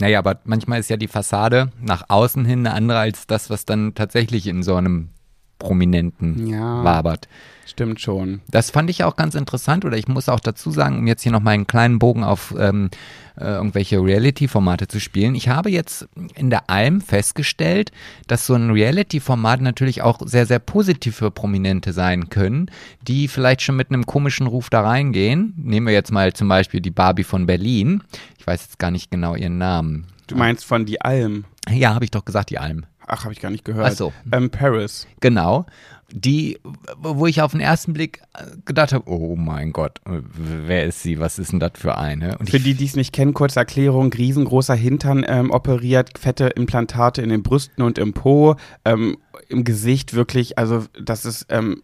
Naja, aber manchmal ist ja die Fassade nach außen hin eine andere als das, was dann tatsächlich in so einem Prominenten Ja. wabert. Stimmt schon. Das fand ich auch ganz interessant oder ich muss auch dazu sagen, um jetzt hier nochmal einen kleinen Bogen auf ähm, äh, irgendwelche Reality-Formate zu spielen. Ich habe jetzt in der Alm festgestellt, dass so ein Reality-Format natürlich auch sehr, sehr positiv für Prominente sein können, die vielleicht schon mit einem komischen Ruf da reingehen. Nehmen wir jetzt mal zum Beispiel die Barbie von Berlin. Ich weiß jetzt gar nicht genau ihren Namen. Du meinst von die Alm. Ja, habe ich doch gesagt, die Alm. Ach, habe ich gar nicht gehört. Ach so. Ähm, Paris. Genau. Die, wo ich auf den ersten Blick gedacht habe, oh mein Gott, wer ist sie? Was ist denn das für eine? Und Für die, die es nicht kennen, kurze Erklärung, riesengroßer Hintern ähm, operiert, fette Implantate in den Brüsten und im Po, ähm, im Gesicht wirklich, also das ist ähm,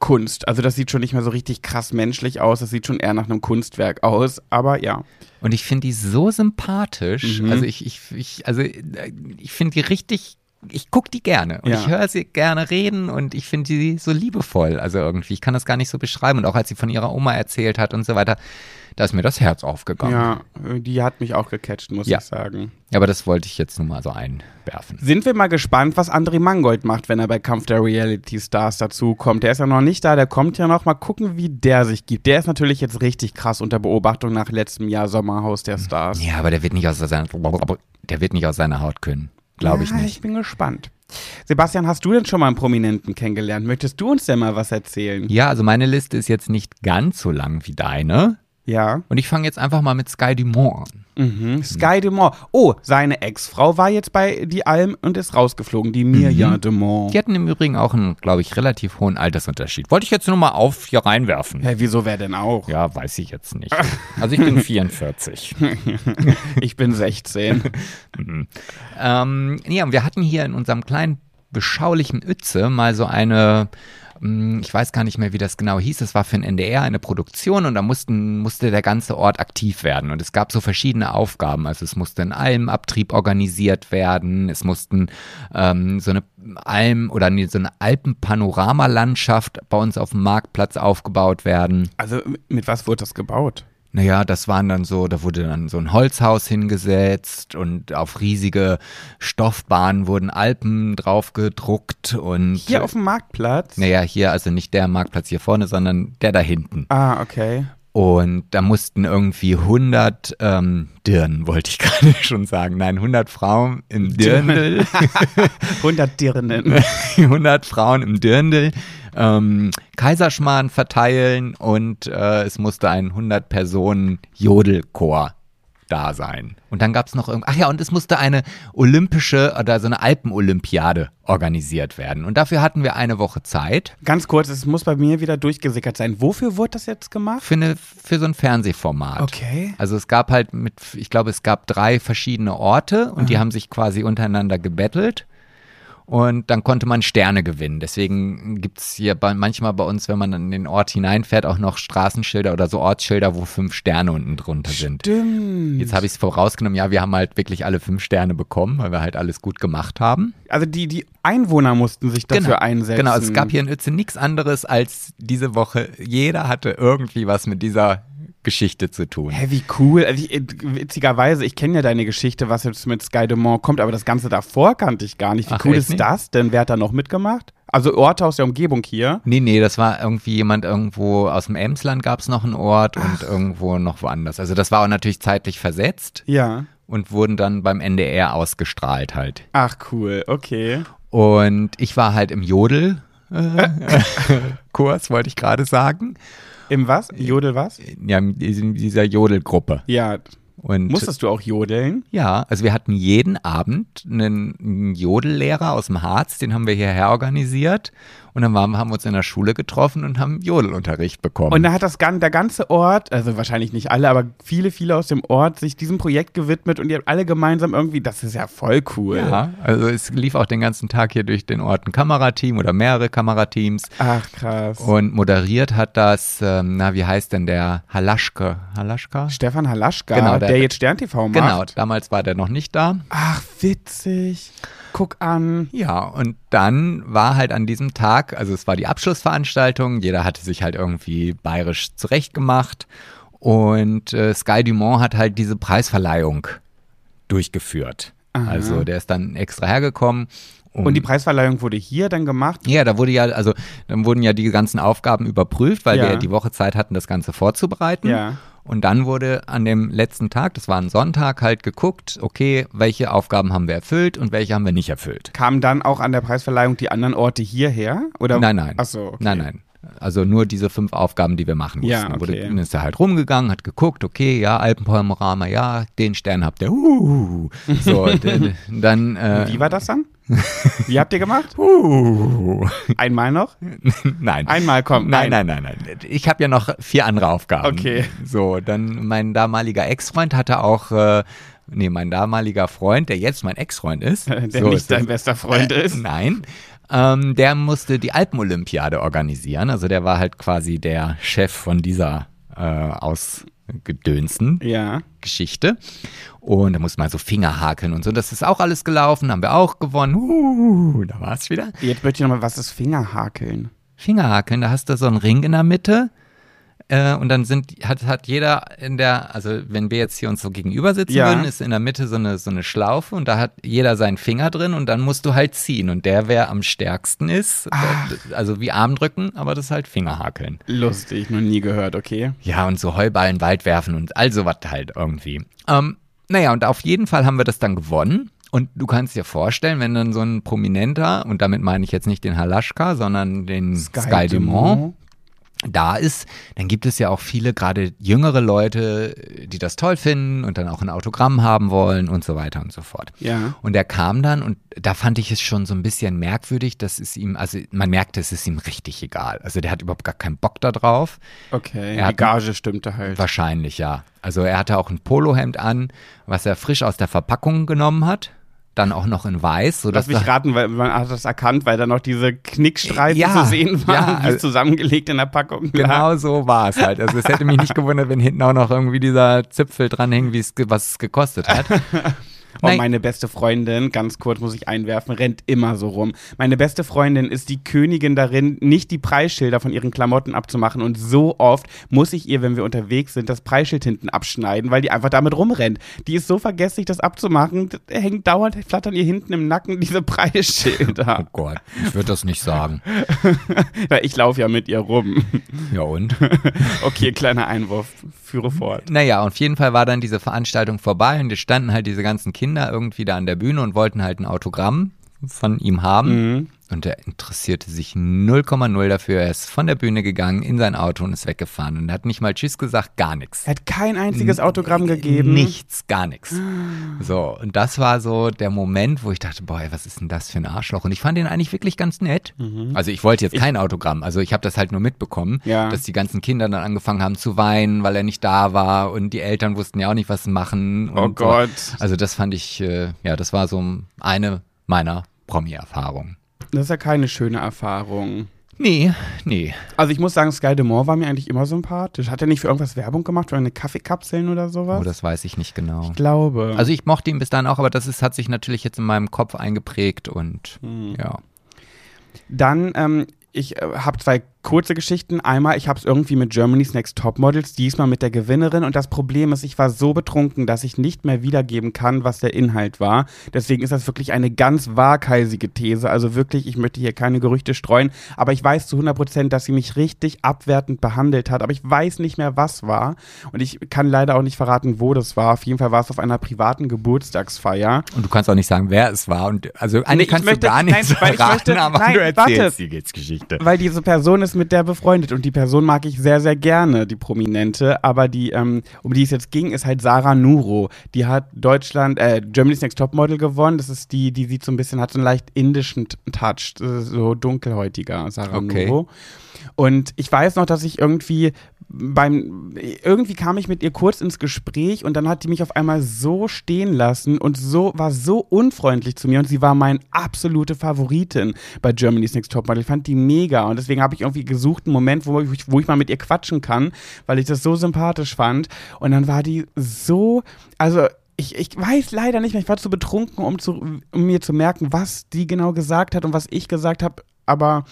Kunst. Also das sieht schon nicht mehr so richtig krass menschlich aus, das sieht schon eher nach einem Kunstwerk aus, aber ja. und ich finde die so sympathisch. Mhm. Also ich, ich, ich, also äh, ich finde die richtig. Ich gucke die gerne und Ja. ich höre sie gerne reden und ich finde die so liebevoll. Also irgendwie, ich kann das gar nicht so beschreiben. Und auch als sie von ihrer Oma erzählt hat und so weiter, da ist mir das Herz aufgegangen. Ja, die hat mich auch gecatcht, muss Ja. ich sagen. Aber das wollte ich jetzt nur mal so einwerfen. Sind wir mal gespannt, was André Mangold macht, wenn er bei Kampf der Reality Stars dazu kommt. Der ist ja noch nicht da, der kommt ja noch. Mal gucken, wie der sich gibt. Der ist natürlich jetzt richtig krass unter Beobachtung nach letztem Jahr Sommerhaus der Stars. Ja, aber der wird nicht aus seiner, der wird nicht aus seiner Haut können. Glaube ich ja, nicht. Ich bin gespannt. Sebastian, hast du denn schon mal einen Prominenten kennengelernt? Möchtest du uns denn mal was erzählen? Ja, also meine Liste ist jetzt nicht ganz so lang wie deine. Ja. Und ich fange jetzt einfach mal mit Sky Dumont an. Mhm. Sky Dumont. Oh, seine Ex-Frau war jetzt bei die Alm und ist rausgeflogen, die Mirja Dumont. Die hatten im Übrigen auch einen, glaube ich, relativ hohen Altersunterschied. Wollte ich jetzt nur mal auf hier reinwerfen. Hä, wieso wer denn auch? Ja, weiß ich jetzt nicht. Also ich bin 44. Ich bin 16. ähm, ja, und wir hatten hier in unserem kleinen beschaulichen Ütze mal so eine, ich weiß gar nicht mehr, wie das genau hieß, es war für den NDR eine Produktion und da mussten, musste der ganze Ort aktiv werden und es gab so verschiedene Aufgaben, also es musste ein Almabtrieb organisiert werden, es mussten ähm, so eine Alm oder nee, so eine Alpenpanoramalandschaft bei uns auf dem Marktplatz aufgebaut werden. Also mit was wurde das gebaut? Naja, das waren dann so, da wurde dann so ein Holzhaus hingesetzt und auf riesige Stoffbahnen wurden Alpen drauf gedruckt und Hier auf dem Marktplatz? naja, hier, also nicht der Marktplatz hier vorne, sondern der da hinten. Ah, okay. Und da mussten irgendwie 100 ähm, Dirnen, wollte ich gerade schon sagen. Nein, 100 Frauen im Dirndl. 100 Dirnen. 100 Frauen im Dirndl ähm, Kaiserschmarrn verteilen und äh, es musste ein 100 Personen Jodelchor da sein. Und dann gab es noch irgend ach ja, und es musste eine olympische oder so eine Alpenolympiade organisiert werden. Und dafür hatten wir eine Woche Zeit Ganz kurz, es muss bei mir wieder durchgesickert sein. Wofür wurde das jetzt gemacht? für, eine, für so ein Fernsehformat. Okay. Also es gab halt mit, ich glaube, es gab drei verschiedene Orte und die haben sich quasi untereinander gebettelt. Und dann konnte man Sterne gewinnen. Deswegen gibt's hier bei, manchmal bei uns, wenn man in den Ort hineinfährt, auch noch Straßenschilder oder so Ortsschilder, wo fünf Sterne unten drunter sind. Stimmt. Jetzt habe ich es vorausgenommen, ja, wir haben halt wirklich alle fünf Sterne bekommen, weil wir halt alles gut gemacht haben. Also die, die Einwohner mussten sich dafür einsetzen. Genau, es gab hier in Uetze nichts anderes als diese Woche. Jeder hatte irgendwie was mit dieser Geschichte zu tun. Hä, wie cool. Also ich, äh, witzigerweise, ich kenne ja deine Geschichte, was jetzt mit Sky Dumont kommt, aber das Ganze davor kannte ich gar nicht. Wie Ach, cool ist nicht? das denn? Wer hat da noch mitgemacht? Also Orte aus der Umgebung hier. Nee, nee, das war irgendwie jemand irgendwo aus dem Emsland gab es noch einen Ort und irgendwo noch woanders. Also das war auch natürlich zeitlich versetzt Ja. und wurden dann beim NDR ausgestrahlt halt. Ach, cool. Okay. Und ich war halt im Jodel. Äh, Kurs, wollte ich gerade sagen. Im was? Jodel was? Ja, in dieser Jodelgruppe. Ja. Und Musstest du auch jodeln? ja, also wir hatten jeden Abend einen Jodellehrer aus dem Harz, den haben wir hierher organisiert. Und dann waren, haben wir uns in der Schule getroffen und haben Jodelunterricht bekommen. Und da hat das der ganze Ort, also wahrscheinlich nicht alle, aber viele, viele aus dem Ort sich diesem Projekt gewidmet und ihr habt alle gemeinsam irgendwie, das ist ja voll cool. ja, also es lief auch den ganzen Tag hier durch den Ort ein Kamerateam oder mehrere Kamerateams. Ach krass. Und moderiert hat das, ähm, na, wie heißt denn der? Halaschke. Halaschka? Stefan Halaschka, Genau, der, der- jetzt Stern TV macht. Genau, damals war der noch nicht da. Ach, witzig. Guck an. Ja, und dann war halt an diesem Tag, also es war die Abschlussveranstaltung, jeder hatte sich halt irgendwie bayerisch zurechtgemacht und äh, Sky Dumont hat halt diese Preisverleihung durchgeführt. Aha. Also der ist dann extra hergekommen. Und die Preisverleihung wurde hier dann gemacht? ja, da wurde ja, also dann wurden ja die ganzen Aufgaben überprüft, weil Ja. wir die Woche Zeit hatten, das Ganze vorzubereiten. Ja. Und dann wurde an dem letzten Tag, das war ein Sonntag, halt geguckt, okay, welche Aufgaben haben wir erfüllt und welche haben wir nicht erfüllt. Kamen dann auch an der Preisverleihung die anderen Orte hierher? Oder? Nein, nein. Ach so, okay. Nein, nein. Also nur diese fünf Aufgaben, die wir machen mussten. Ja, Dann Wurde, okay. dann ist er halt rumgegangen, hat geguckt, okay, ja, Alpenpanorama, ja, den Stern habt ihr. Uh, so, dann. Äh, Wie war das dann? Wie habt ihr gemacht? Uh, Einmal noch? nein. Einmal kommt. Nein, nein, nein, nein. Ich habe ja noch vier andere Aufgaben. Okay. So, dann mein damaliger Ex-Freund hatte auch, äh, nee, mein damaliger Freund, der jetzt mein Ex-Freund ist. Der so, nicht dein das- bester Freund äh, ist. Nein. Ähm, der musste die Alpenolympiade organisieren. Also der war halt quasi der Chef von dieser äh, ausgedönsten Ja. Geschichte. Und da musste man so Finger hakeln und so. Das ist auch alles gelaufen, haben wir auch gewonnen. Uh, da war es wieder. Jetzt möchte ich nochmal, was ist Fingerhakeln? Fingerhakeln, da hast du so einen Ring in der Mitte. Äh, und dann sind, hat, hat jeder in der, also wenn wir jetzt hier uns so gegenüber sitzen Ja. würden, ist in der Mitte so eine, so eine Schlaufe und da hat jeder seinen Finger drin und dann musst du halt ziehen. Und der, wer am stärksten ist, äh, also wie Armdrücken, aber das ist halt Fingerhakeln. Lustig, noch nie gehört, okay. Ja, und so Heuballen in den Wald werfen und all sowas halt irgendwie. Ähm, naja, und auf jeden Fall haben wir das dann gewonnen. Und du kannst dir vorstellen, wenn dann so ein Prominenter, und damit meine ich jetzt nicht den Halaschka, sondern den Sky, Dumont, da ist, dann gibt es ja auch viele, gerade jüngere Leute, die das toll finden und dann auch ein Autogramm haben wollen und so weiter und so fort. Ja. Und er kam dann und da fand ich es schon so ein bisschen merkwürdig, dass es ihm, also man merkte, es ist ihm richtig egal. Also der hat überhaupt gar keinen Bock da drauf. Okay. Er Die Gage stimmte halt. Wahrscheinlich, ja. Also er hatte auch ein Polohemd an, was er frisch aus der Verpackung genommen hat. Dann auch noch in weiß, sodass Lass mich raten, weil man hat das erkannt, weil da noch diese Knickstreifen Ja, zu sehen waren, ja, wie also- zusammengelegt in der Packung. lag. Genau so war es halt. Also es hätte mich nicht gewundert, wenn hinten auch noch irgendwie dieser Zipfel wie es ge- was es gekostet hat. Und Nein. meine beste Freundin, ganz kurz muss ich einwerfen, rennt immer so rum. Meine beste Freundin ist die Königin darin, nicht die Preisschilder von ihren Klamotten abzumachen. Und so oft muss ich ihr, wenn wir unterwegs sind, das Preisschild hinten abschneiden, weil die einfach damit rumrennt. Die ist so vergesslich, das abzumachen. Das hängt dauernd, flattern ihr hinten im Nacken diese Oh Preisschilder. Gott, ich würde das nicht sagen. Weil ich laufe ja mit ihr rum. Ja und? Okay, kleiner Einwurf. Führe fort. Naja, auf jeden Fall war dann diese Veranstaltung vorbei und es standen halt diese ganzen Kinder irgendwie da an der Bühne und wollten halt ein Autogramm von ihm haben. Mhm. Und er interessierte sich 0,0 dafür. Er ist von der Bühne gegangen in sein Auto und ist weggefahren. Und er hat nicht mal Tschüss gesagt, gar nichts. Er hat kein einziges Autogramm gegeben. Nichts, gar nichts. So, und das war so der Moment, wo ich dachte, boah, ey, was ist denn das für ein Arschloch? Und ich fand ihn eigentlich wirklich ganz nett. Also ich wollte jetzt kein Autogramm, also ich habe das halt nur mitbekommen, Ja. dass die ganzen Kinder dann angefangen haben zu weinen, weil er nicht da war und die Eltern wussten ja auch nicht, was machen. Oh und so. Gott. Also das fand ich, äh, ja, das war so eine meiner Promi-Erfahrungen. Das ist ja keine schöne Erfahrung. Nee, nee. Also ich muss sagen, Sky Demore war mir eigentlich immer sympathisch. Hat er nicht für irgendwas Werbung gemacht, für eine Kaffeekapseln oder sowas? Oh, das weiß ich nicht genau. ich glaube. Also ich mochte ihn bis dann auch, aber das ist, hat sich natürlich jetzt in meinem Kopf eingeprägt und Hm. ja. Dann, ähm, ich äh, habe zwei kurze Geschichten. Einmal, ich habe es irgendwie mit Germany's Next Topmodels, diesmal mit der Gewinnerin. Und das Problem ist, ich war so betrunken, dass ich nicht mehr wiedergeben kann, was der Inhalt war. Deswegen ist das wirklich eine ganz waghalsige These. Also wirklich, ich möchte hier keine Gerüchte streuen. Aber ich weiß zu 100 Prozent, dass sie mich richtig abwertend behandelt hat. Aber ich weiß nicht mehr, was war. Und ich kann leider auch nicht verraten, wo das war. Auf jeden Fall war es auf einer privaten Geburtstagsfeier. Und du kannst auch nicht sagen, wer es war. Und also eigentlich Nee, kannst möchte- du gar nichts nein, weil ich verraten, möchte- aber nein, du erzählst warte. die Geschichte. Weil diese Person ist mit der befreundet und die Person mag ich sehr, sehr gerne, die Prominente. Aber die, ähm, um die es jetzt ging, ist halt Sarah Nuro. Die hat Deutschland, äh, Germany's Next Topmodel gewonnen. Das ist die, die sieht so ein bisschen, hat so einen leicht indischen Touch, so dunkelhäutiger Sarah Okay. Nuro. Und ich weiß noch, dass ich irgendwie beim irgendwie kam ich mit ihr kurz ins Gespräch und dann hat die mich auf einmal so stehen lassen und so war so unfreundlich zu mir und sie war meine absolute Favoritin bei Germany's Next Topmodel. Ich fand die mega und deswegen habe ich irgendwie gesucht einen Moment, wo ich, wo ich mal mit ihr quatschen kann, weil ich das so sympathisch fand und dann war die so also ich, ich weiß leider nicht mehr, ich war zu betrunken, um, zu, um mir zu merken, was die genau gesagt hat und was ich gesagt habe. Aber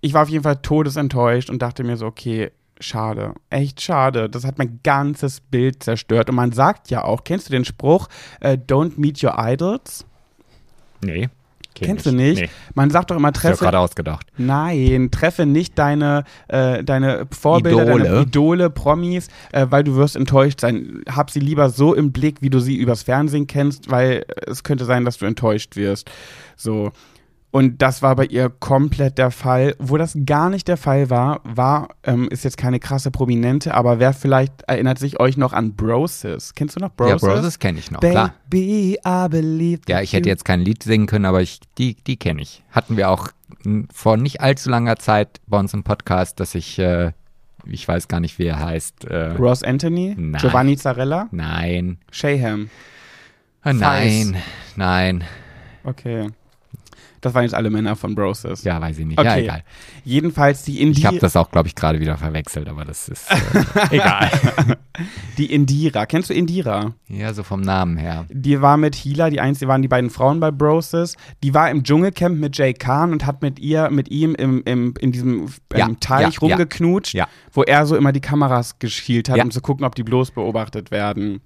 ich war auf jeden Fall todesenttäuscht und dachte mir so, okay, schade, echt schade. Das hat mein ganzes Bild zerstört. Und man sagt ja auch, kennst du den Spruch, äh, don't meet your idols? Nee. kenn Kennst ich. du nicht? Nee. Man sagt doch immer, treffe, gerade ausgedacht. Nein, treffe nicht deine, äh, deine Vorbilder, Idole. deine Idole, Promis, äh, weil du wirst enttäuscht sein. Hab sie lieber so im Blick, wie du sie übers Fernsehen kennst, weil es könnte sein, dass du enttäuscht wirst. So. Und das war bei ihr komplett der Fall. Wo das gar nicht der Fall war, war, ähm, ist jetzt keine krasse Prominente, aber wer vielleicht erinnert sich euch noch an Broses? Kennst du noch Ja, Broses? Broses kenne ich noch, klar. Baby, I believe Ja, ich hätte jetzt kein Lied singen können, aber ich, die, die kenne ich. Hatten wir auch vor nicht allzu langer Zeit bei uns im Podcast, dass ich, äh, ich weiß gar nicht, wie er heißt. Äh, Ross Anthony, Nein. Giovanni Zarella, nein. Shayham. Ah, nein, nein. Okay. Das waren jetzt alle Männer von Broses. Ja, weiß ich nicht. Ja, Okay. egal. Jedenfalls die Indira, Ich habe das auch, glaube ich, gerade wieder verwechselt, aber das ist äh, egal. die Indira. Kennst du Indira? Ja, so vom Namen her. Die war mit Hila, die einzige waren die beiden Frauen bei Broses. Die war im Dschungelcamp mit Jay Khan und hat mit ihr, mit ihm im, im, in diesem Ja, ähm, Teich ja, ja. rumgeknutscht, Ja. wo er so immer die Kameras geschielt hat, Ja. um zu gucken, ob die bloß beobachtet werden.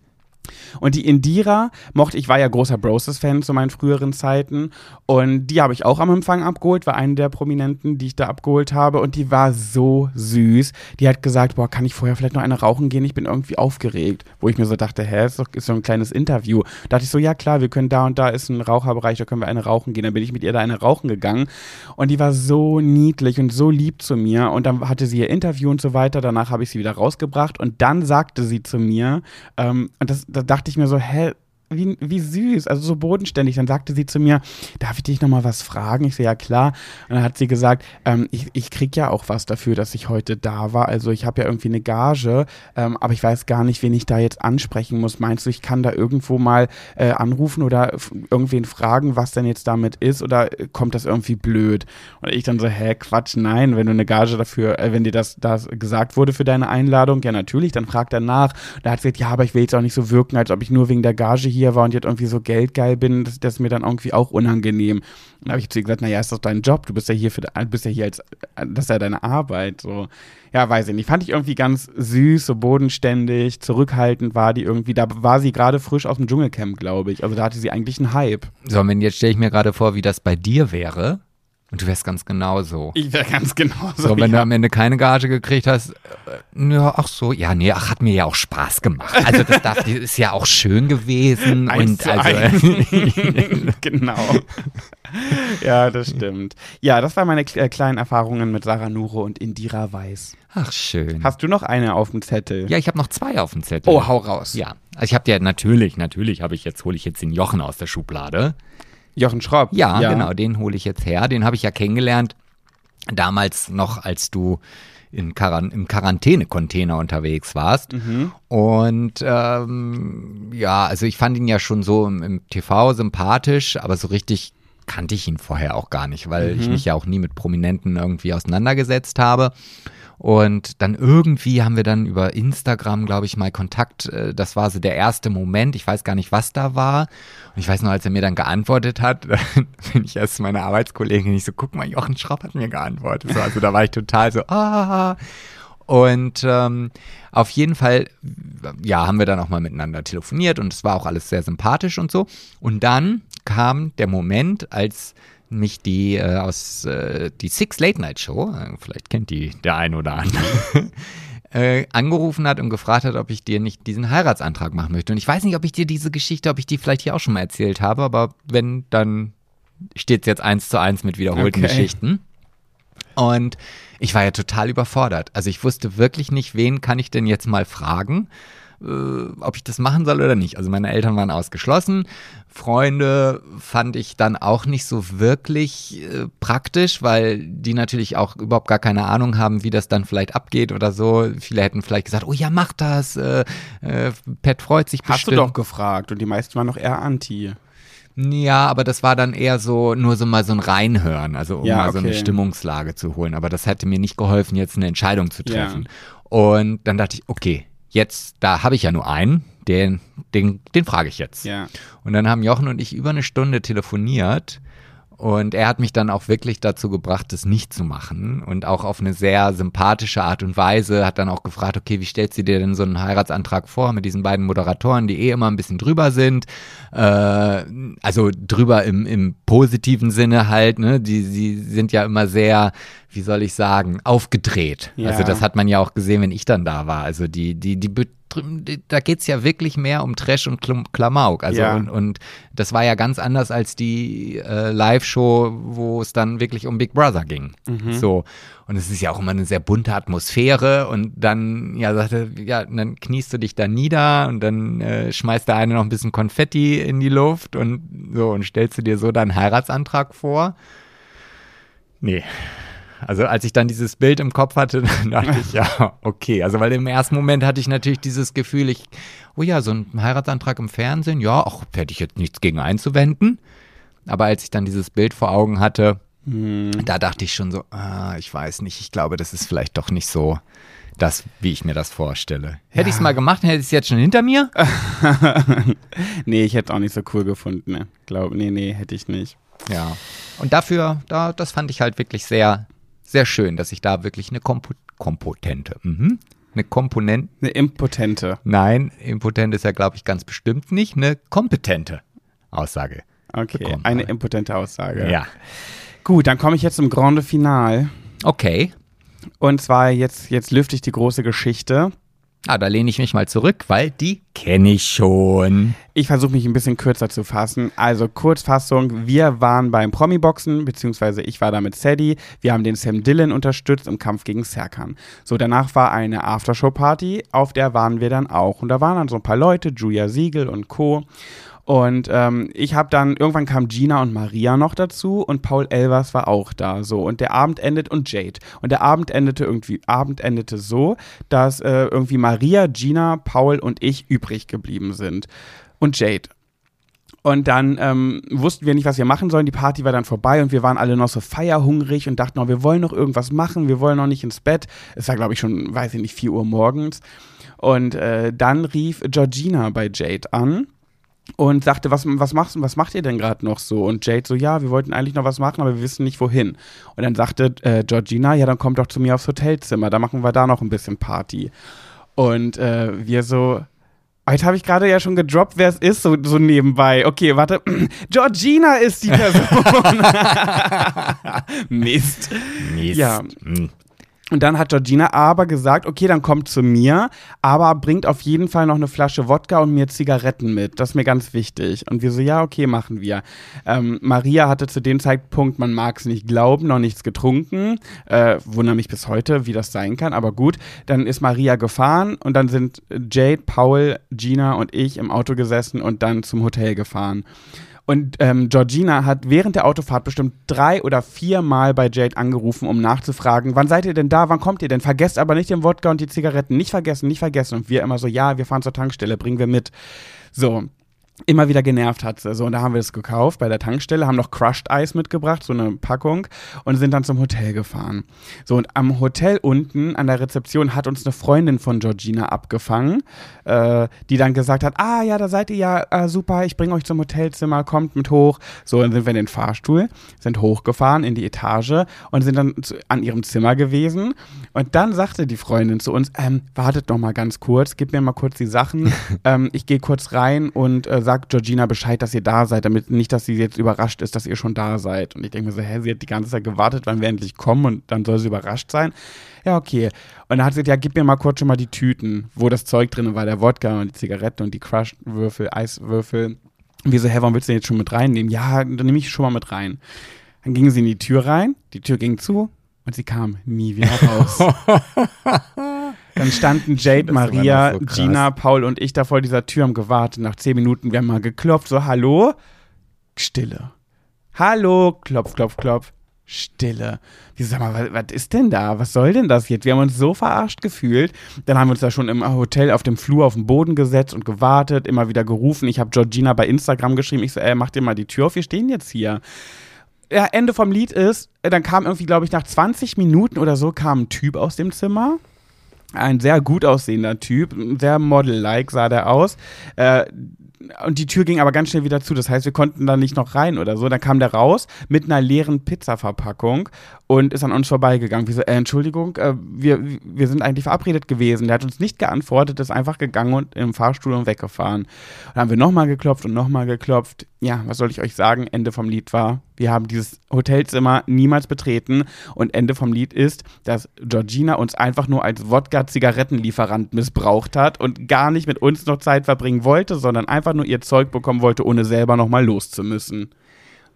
Und die Indira mochte, ich war ja großer Broses-Fan zu meinen früheren Zeiten und die habe ich auch am Empfang abgeholt, war eine der Prominenten, die ich da abgeholt habe und die war so süß. Die hat gesagt, boah, kann ich vorher vielleicht noch eine rauchen gehen? Ich bin irgendwie aufgeregt. Wo ich mir so dachte, hä, ist doch ist so ein kleines Interview. Da dachte ich so, ja klar, wir können da und da ist ein Raucherbereich, da können wir eine rauchen gehen. Dann bin ich mit ihr da eine rauchen gegangen und die war so niedlich und so lieb zu mir und dann hatte sie ihr Interview und so weiter. Danach habe ich sie wieder rausgebracht und dann sagte sie zu mir, ähm, und das, da dachte ich mir so, hä, wie, wie süß, also so bodenständig. Dann sagte sie zu mir, darf ich dich nochmal was fragen? Ich so, ja klar. Und dann hat sie gesagt, ähm, ich, ich krieg ja auch was dafür, dass ich heute da war. Also ich habe ja irgendwie eine Gage, ähm, aber ich weiß gar nicht, wen ich da jetzt ansprechen muss. Meinst du, ich kann da irgendwo mal äh, anrufen oder irgendwen fragen, was denn jetzt damit ist? Oder äh, kommt das irgendwie blöd? Und ich dann so, hä, Quatsch, nein, wenn du eine Gage dafür, äh, wenn dir das, das gesagt wurde für deine Einladung, ja natürlich, dann frag danach. Da hat sie gesagt, ja, aber ich will jetzt auch nicht so wirken, als ob ich nur wegen der Gage hier war und jetzt irgendwie so geldgeil bin. Das, das ist mir dann irgendwie auch unangenehm. Und dann habe ich zu ihr gesagt, naja, ist doch dein Job, du bist ja hier für, bist ja hier als, das ist ja deine Arbeit, so. Ja, weiß ich nicht. Fand ich irgendwie ganz süß, so bodenständig, zurückhaltend war die irgendwie. Da war sie gerade frisch aus dem Dschungelcamp, glaube ich. Also da hatte sie eigentlich einen Hype. So, und jetzt stelle ich mir gerade vor, wie das bei dir wäre. Und du wärst ganz genau so. Ich wäre ganz genau So, wenn du am Ende keine Gage gekriegt hast, äh, ja, ach so, ja, nee, ach, hat mir ja auch Spaß gemacht. Also das darf, ist ja auch schön gewesen und also genau. ja, das stimmt. Ja, das waren meine äh, kleinen Erfahrungen mit Sarah Nuro und Indira Weiß. ach schön. Hast du noch eine auf dem Zettel? Ja, ich habe noch zwei auf dem Zettel. Oh, hau raus. Ja, also ich habe dir natürlich, natürlich habe ich jetzt hole ich jetzt den Jochen aus der Schublade. Jochen Schropp. Ja, genau, den hole ich jetzt her. Den habe ich ja kennengelernt damals noch, als du in Quaran im Quarantäne-Container unterwegs warst. Mhm. Und ähm, ja, also ich fand ihn ja schon so im, im TV sympathisch, aber so richtig kannte ich ihn vorher auch gar nicht, weil Mhm. ich mich ja auch nie mit Prominenten irgendwie auseinandergesetzt habe. Und dann irgendwie haben wir dann über Instagram, glaube ich, mal Kontakt. äh, Das war so der erste Moment. Ich weiß gar nicht, was da war. Und ich weiß noch, als er mir dann geantwortet hat, bin ich erst zu meiner Arbeitskollegin ich so, guck mal, Jochen Schrapp hat mir geantwortet. So, also da war ich total so, ah. Und ähm, auf jeden Fall, ja, haben wir dann auch mal miteinander telefoniert und es war auch alles sehr sympathisch und so. Und dann kam der Moment, als mich die äh, aus äh, die Six Late Night Show, äh, vielleicht kennt die der ein oder andere, äh, angerufen hat und gefragt hat, ob ich dir nicht diesen Heiratsantrag machen möchte. Und ich weiß nicht, ob ich dir diese Geschichte, ob ich die vielleicht hier auch schon mal erzählt habe, aber wenn, dann steht es jetzt eins zu eins mit wiederholten Okay. Geschichten. Und ich war ja total überfordert. Also ich wusste wirklich nicht, wen kann ich denn jetzt mal fragen ob ich das machen soll oder nicht. Also meine Eltern waren ausgeschlossen. Freunde fand ich dann auch nicht so wirklich äh, praktisch, weil die natürlich auch überhaupt gar keine Ahnung haben, wie das dann vielleicht abgeht oder so. Viele hätten vielleicht gesagt, oh ja, mach das. Äh, äh, Pet freut sich Hast bestimmt. du doch gefragt und die meisten waren noch eher anti. Ja, aber das war dann eher so, nur so mal so ein Reinhören, also um Ja, mal so eine okay. Stimmungslage zu holen. Aber das hätte mir nicht geholfen, jetzt eine Entscheidung zu Ja. treffen. Und dann dachte ich, okay, jetzt, da habe ich ja nur einen, den, den, den frage ich jetzt. Ja. Und dann haben Jochen und ich über eine Stunde telefoniert. Und er hat mich dann auch wirklich dazu gebracht, das nicht zu machen. Und auch auf eine sehr sympathische Art und Weise hat dann auch gefragt, okay, wie stellst du dir denn so einen Heiratsantrag vor mit diesen beiden Moderatoren, die eh immer ein bisschen drüber sind? Äh, also drüber im, im positiven Sinne halt, ne? Die, sie sind ja immer sehr, wie soll ich sagen, aufgedreht. Ja. Also das hat man ja auch gesehen, wenn ich dann da war. Also die, die, die, da geht's ja wirklich mehr um Trash und Klamauk. Also Ja. und, und das war ja ganz anders als die äh, Live-Show, wo es dann wirklich um Big Brother ging. So. Und es ist ja auch immer eine sehr bunte Atmosphäre und dann, ja, sagte, ja, dann kniest du dich da nieder und dann äh, schmeißt der eine noch ein bisschen Konfetti in die Luft und so und stellst du dir so deinen Heiratsantrag vor. Nee. Also als ich dann dieses Bild im Kopf hatte, dachte ich, ja, okay. Also weil im ersten Moment hatte ich natürlich dieses Gefühl, ich, oh ja, so ein Heiratsantrag im Fernsehen, ja, ach, hätte ich jetzt nichts gegen einzuwenden. Aber als ich dann dieses Bild vor Augen hatte, da dachte ich schon so, ah, ich weiß nicht, ich glaube, das ist vielleicht doch nicht so das, wie ich mir das vorstelle. Hätte ich es mal gemacht, hätte ich es jetzt schon hinter mir. Nee, ich hätte auch nicht so cool gefunden. Ne? Glaub, nee, nee, hätte ich nicht. Ja. Und dafür, da, das fand ich halt wirklich sehr, sehr schön, dass ich da wirklich eine Kompo Kompotente, mhm. eine Komponente, Eine impotente. nein, impotent ist ja, glaube ich, ganz bestimmt nicht, eine kompetente Aussage. Okay, bekommen eine impotente Aussage. Ja. Gut, dann komme ich jetzt zum Grande Final. Okay. Und zwar jetzt, jetzt lüfte ich die große Geschichte. Ah, da lehne ich mich mal zurück, weil die kenne ich schon. Ich versuche mich ein bisschen kürzer zu fassen. Also Kurzfassung, wir waren beim Promi-Boxen, beziehungsweise ich war da mit Sadie. Wir haben den Sam Dillon unterstützt im Kampf gegen Serkan. So, danach war eine Aftershow-Party, auf der waren wir dann auch. Und da waren dann so ein paar Leute, Julia Siegel und Co. Und ähm, ich habe dann, irgendwann kam Gina und Maria noch dazu und Paul Elvers war auch da. So, und der Abend endet und Jade. Und der Abend endete irgendwie, Abend endete so, dass äh, irgendwie Maria, Gina, Paul und ich übrig geblieben sind. Und Jade. Und dann ähm, wussten wir nicht, was wir machen sollen. Die Party war dann vorbei und wir waren alle noch so feierhungrig und dachten, oh, wir wollen noch irgendwas machen, wir wollen noch nicht ins Bett. Es war, glaube ich, schon, weiß ich nicht, 4 Uhr morgens. Und äh, dann rief Georgina bei Jade an und sagte, was, was, machst, was macht ihr denn gerade noch so? Und Jade so, ja, wir wollten eigentlich noch was machen, aber wir wissen nicht wohin. Und dann sagte äh, Georgina, ja, dann kommt doch zu mir aufs Hotelzimmer, da machen wir da noch ein bisschen Party. Und äh, wir so, jetzt habe ich gerade ja schon gedroppt, wer es ist, so, so nebenbei. Okay, warte, Georgina ist die Person. Mist. Mist. Ja. Und dann hat Georgina aber gesagt, okay, dann kommt zu mir, aber bringt auf jeden Fall noch eine Flasche Wodka und mir Zigaretten mit. Das ist mir ganz wichtig. Und wir so, ja, okay, machen wir. Ähm, Maria hatte zu dem Zeitpunkt, man mag es nicht glauben, noch nichts getrunken. Äh, wundere mich bis heute, wie das sein kann, aber gut. Dann ist Maria gefahren und dann sind Jade, Paul, Gina und ich im Auto gesessen und dann zum Hotel gefahren. Und ähm, Georgina hat während der Autofahrt bestimmt drei oder vier Mal bei Jade angerufen, um nachzufragen, wann seid ihr denn da, wann kommt ihr denn? Vergesst aber nicht den Wodka und die Zigaretten. Nicht vergessen, nicht vergessen. Und wir immer so, ja, wir fahren zur Tankstelle, bringen wir mit. So. Immer wieder genervt hat sie. So, und da haben wir es gekauft bei der Tankstelle, haben noch Crushed Eis mitgebracht, so eine Packung, und sind dann zum Hotel gefahren. So, und am Hotel unten an der Rezeption hat uns eine Freundin von Georgina abgefangen, äh, die dann gesagt hat, ah ja, da seid ihr ja, äh, super, ich bringe euch zum Hotelzimmer, kommt mit hoch. So, dann sind wir in den Fahrstuhl, sind hochgefahren in die Etage und sind dann zu, an ihrem Zimmer gewesen. Und dann sagte die Freundin zu uns, ähm, wartet noch mal ganz kurz, gib mir mal kurz die Sachen, ähm, ich gehe kurz rein und äh, sagt Georgina Bescheid, dass ihr da seid, damit nicht, dass sie jetzt überrascht ist, dass ihr schon da seid. Und ich denke mir so, hä, sie hat die ganze Zeit gewartet, wann wir endlich kommen und dann soll sie überrascht sein. Ja, okay. Und dann hat sie gesagt, ja, gib mir mal kurz schon mal die Tüten, wo das Zeug drin war, der Wodka und die Zigarette und die Crushed-Würfel, Eiswürfel. Und wir so, hä, warum willst du den jetzt schon mit reinnehmen? Ja, dann nehme ich schon mal mit rein. Dann ging sie in die Tür rein, die Tür ging zu Und sie kam nie wieder raus. Dann standen Jade, Maria, so. Gina, Paul und ich da vor dieser Tür haben gewartet. Nach zehn Minuten, wir haben mal geklopft, so, hallo? Stille. Hallo, klopf, klopf, klopf. Stille. Wir sag mal, was, was ist denn da? Was soll denn das jetzt? Wir haben uns so verarscht gefühlt. Dann haben wir uns da schon im Hotel auf dem Flur auf den Boden gesetzt und gewartet, immer wieder gerufen. Ich habe Georgina bei Instagram geschrieben. Ich so, ey, mach dir mal die Tür auf, wir stehen jetzt hier. Ja, Ende vom Lied ist, äh, dann kam irgendwie, glaube ich, nach 20 Minuten oder so kam ein Typ aus dem Zimmer. Ein sehr gut aussehender Typ, sehr Model-like sah der aus. Äh, und die Tür ging aber ganz schnell wieder zu. Das heißt, wir konnten da nicht noch rein oder so. Dann kam der raus mit einer leeren Pizzaverpackung und ist an uns vorbeigegangen. Wir so, äh, Entschuldigung, äh, wir, wir sind eigentlich verabredet gewesen. Der hat uns nicht geantwortet, ist einfach gegangen und im Fahrstuhl und weggefahren. Und dann haben wir nochmal geklopft und nochmal geklopft. Ja, was soll ich euch sagen? Ende vom Lied war, wir haben dieses Hotelzimmer niemals betreten. Und Ende vom Lied ist, dass Georgina uns einfach nur als Wodka-Zigarettenlieferant missbraucht hat und gar nicht mit uns noch Zeit verbringen wollte, sondern einfach nur ihr Zeug bekommen wollte, ohne selber nochmal loszumüssen.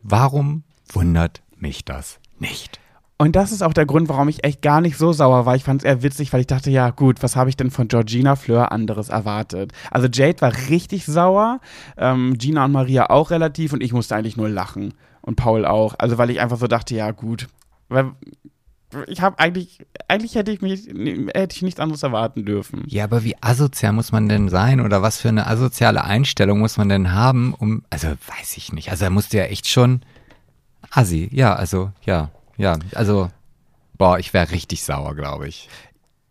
Warum wundert mich das nicht? Und das ist auch der Grund, warum ich echt gar nicht so sauer war. Ich fand es eher witzig, weil ich dachte, ja gut, was habe ich denn von Georgina Fleur anderes erwartet? Also Jade war richtig sauer, ähm, Gina und Maria auch relativ und ich musste eigentlich nur lachen. Und Paul auch. Also weil ich einfach so dachte, ja gut. Weil ich habe eigentlich, eigentlich hätte ich mich, hätte ich nichts anderes erwarten dürfen. Ja, aber wie asozial muss man denn sein oder was für eine asoziale Einstellung muss man denn haben, um, also weiß ich nicht. Also er musste ja echt schon assi, ja, also, ja, ja, also, boah, ich wäre richtig sauer, glaube ich.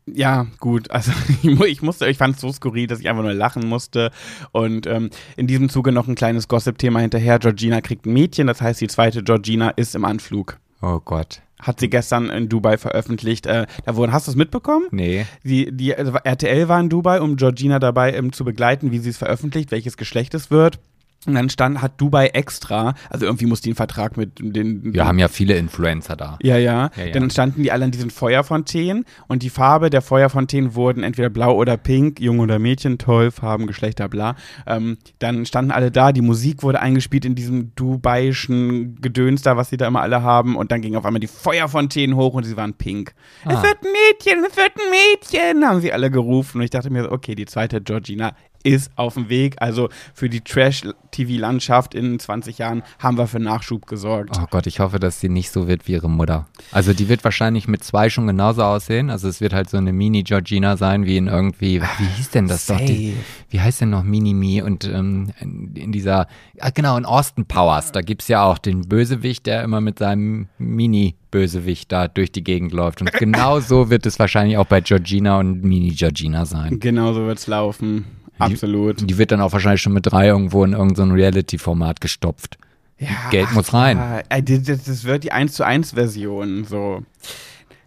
Ja, gut. Also ich, mu- ich musste, ich fand es so skurril, dass ich einfach nur lachen musste. Und ähm, in diesem Zuge noch ein kleines Gossip-Thema hinterher. Georgina kriegt ein Mädchen, das heißt, die zweite Georgina ist im Anflug. Oh Gott. Hat sie gestern in Dubai veröffentlicht. Äh, da wurden, hast du es mitbekommen? Nee. Die, die also RTL war in Dubai, um Georgina dabei ähm, zu begleiten, wie sie es veröffentlicht, welches Geschlecht es wird. Und dann stand, hat Dubai extra, also irgendwie muss die einen Vertrag mit den. Wir haben ja viele Influencer da. Ja, ja. Ja, ja. Dann standen die alle an diesen Feuerfontänen und die Farbe der Feuerfontänen wurden entweder blau oder pink, Jung oder Mädchen, toll, Farben, Geschlechter, bla. Ähm, dann standen alle da, die Musik wurde eingespielt in diesem dubaiischen Gedöns da, was sie da immer alle haben und dann gingen auf einmal die Feuerfontänen hoch und sie waren pink. Ah. Es wird ein Mädchen, es wird ein Mädchen, haben sie alle gerufen und ich dachte mir, okay, die zweite Georgina ist auf dem Weg. Also für die Trash-TV-Landschaft in 20 Jahren haben wir für Nachschub gesorgt. Oh Gott, ich hoffe, dass sie nicht so wird wie ihre Mutter. Also die wird wahrscheinlich mit zwei schon genauso aussehen. Also es wird halt so eine Mini-Georgina sein, wie in irgendwie, wie hieß denn das doch? Die, wie heißt denn noch Mini-Me? Und ähm, in dieser, ah, genau, in Austin Powers, da gibt's ja auch den Bösewicht, der immer mit seinem Mini-Bösewicht da durch die Gegend läuft. Und genau so wird es wahrscheinlich auch bei Georgina und Mini-Georgina sein. Genau so wird's laufen. Absolut. Die wird dann auch wahrscheinlich schon mit drei irgendwo in irgendein so Reality-Format gestopft. Ja, Geld muss rein. das, das- wird die 1 zu 1 Version. So.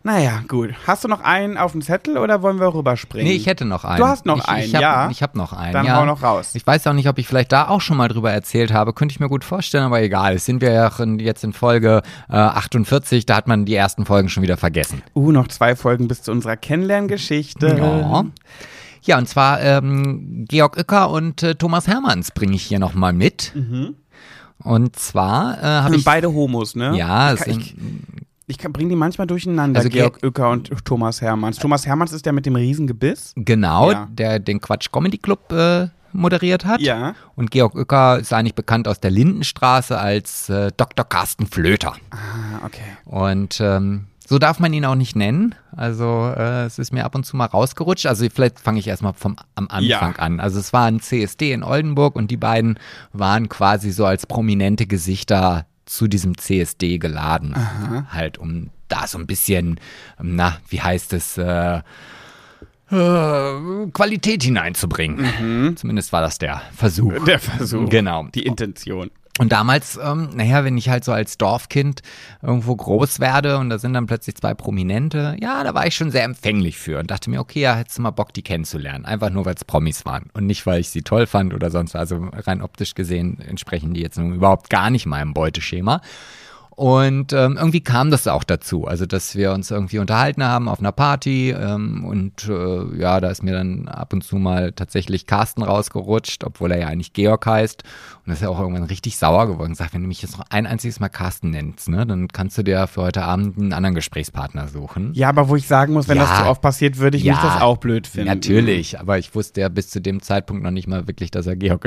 Naja, gut. Hast du noch einen auf dem Zettel oder wollen wir rüberspringen? Nee, ich hätte noch einen. Du hast noch ich, einen, ich hab, ja. Ich habe noch einen, Dann ja. hau noch raus. Ich weiß auch nicht, ob ich vielleicht da auch schon mal drüber erzählt habe. Könnte ich mir gut vorstellen, aber egal. Es sind wir ja jetzt in Folge äh, 48. Da hat man die ersten Folgen schon wieder vergessen. Uh, noch zwei Folgen bis zu unserer Kennenlerngeschichte. Ja. Ja, und zwar ähm, Georg Uecker und äh, Thomas Hermanns bringe ich hier nochmal mit. Und zwar äh, habe Sind ich... beide Homos, ne? ja, ich, sind, ich, ich kann, bring die manchmal durcheinander, Also Ge- Georg Uecker und Thomas Hermanns. Thomas Hermanns ist der mit dem Riesengebiss. genau, Ja. der den Quatsch Comedy Club äh, moderiert hat. Ja. Und Georg Uecker ist eigentlich bekannt aus der Lindenstraße als äh, Dr. Carsten Flöter. Ah, okay. Und ähm, so darf man ihn auch nicht nennen. Also äh, es ist mir ab und zu mal rausgerutscht. Also vielleicht fange ich erstmal vom am Anfang Ja. an. Also es war ein CSD in Oldenburg und die beiden waren quasi so als prominente Gesichter zu diesem CSD geladen. Halt um da so ein bisschen, na, wie heißt es, äh, äh, Qualität hineinzubringen. Zumindest war das der Versuch. Der Versuch. Genau. Die Intention. Und damals, ähm, naja, wenn ich halt so als Dorfkind irgendwo groß werde und da sind dann plötzlich zwei Prominente, ja, da war ich schon sehr empfänglich für und dachte mir, okay, ja, hättest du mal Bock, die kennenzulernen. Einfach nur, weil es Promis waren und nicht, weil ich sie toll fand oder sonst. Also rein optisch gesehen entsprechen die jetzt nun überhaupt gar nicht meinem Beuteschema. Und ähm, irgendwie kam das auch dazu, also dass wir uns irgendwie unterhalten haben auf einer Party ähm, und äh, ja, da ist mir dann ab und zu mal tatsächlich Carsten rausgerutscht, obwohl er ja eigentlich Georg heißt. Und das ist ja auch irgendwann richtig sauer geworden. Sagt, wenn du mich jetzt noch ein einziges Mal Carsten nennst, ne, dann kannst du dir für heute Abend einen anderen Gesprächspartner suchen. Ja, aber wo ich sagen muss, wenn Ja. das so oft passiert, würde ich Ja, mich das auch blöd finden. Natürlich, aber ich wusste ja bis zu dem Zeitpunkt noch nicht mal wirklich, dass er Georg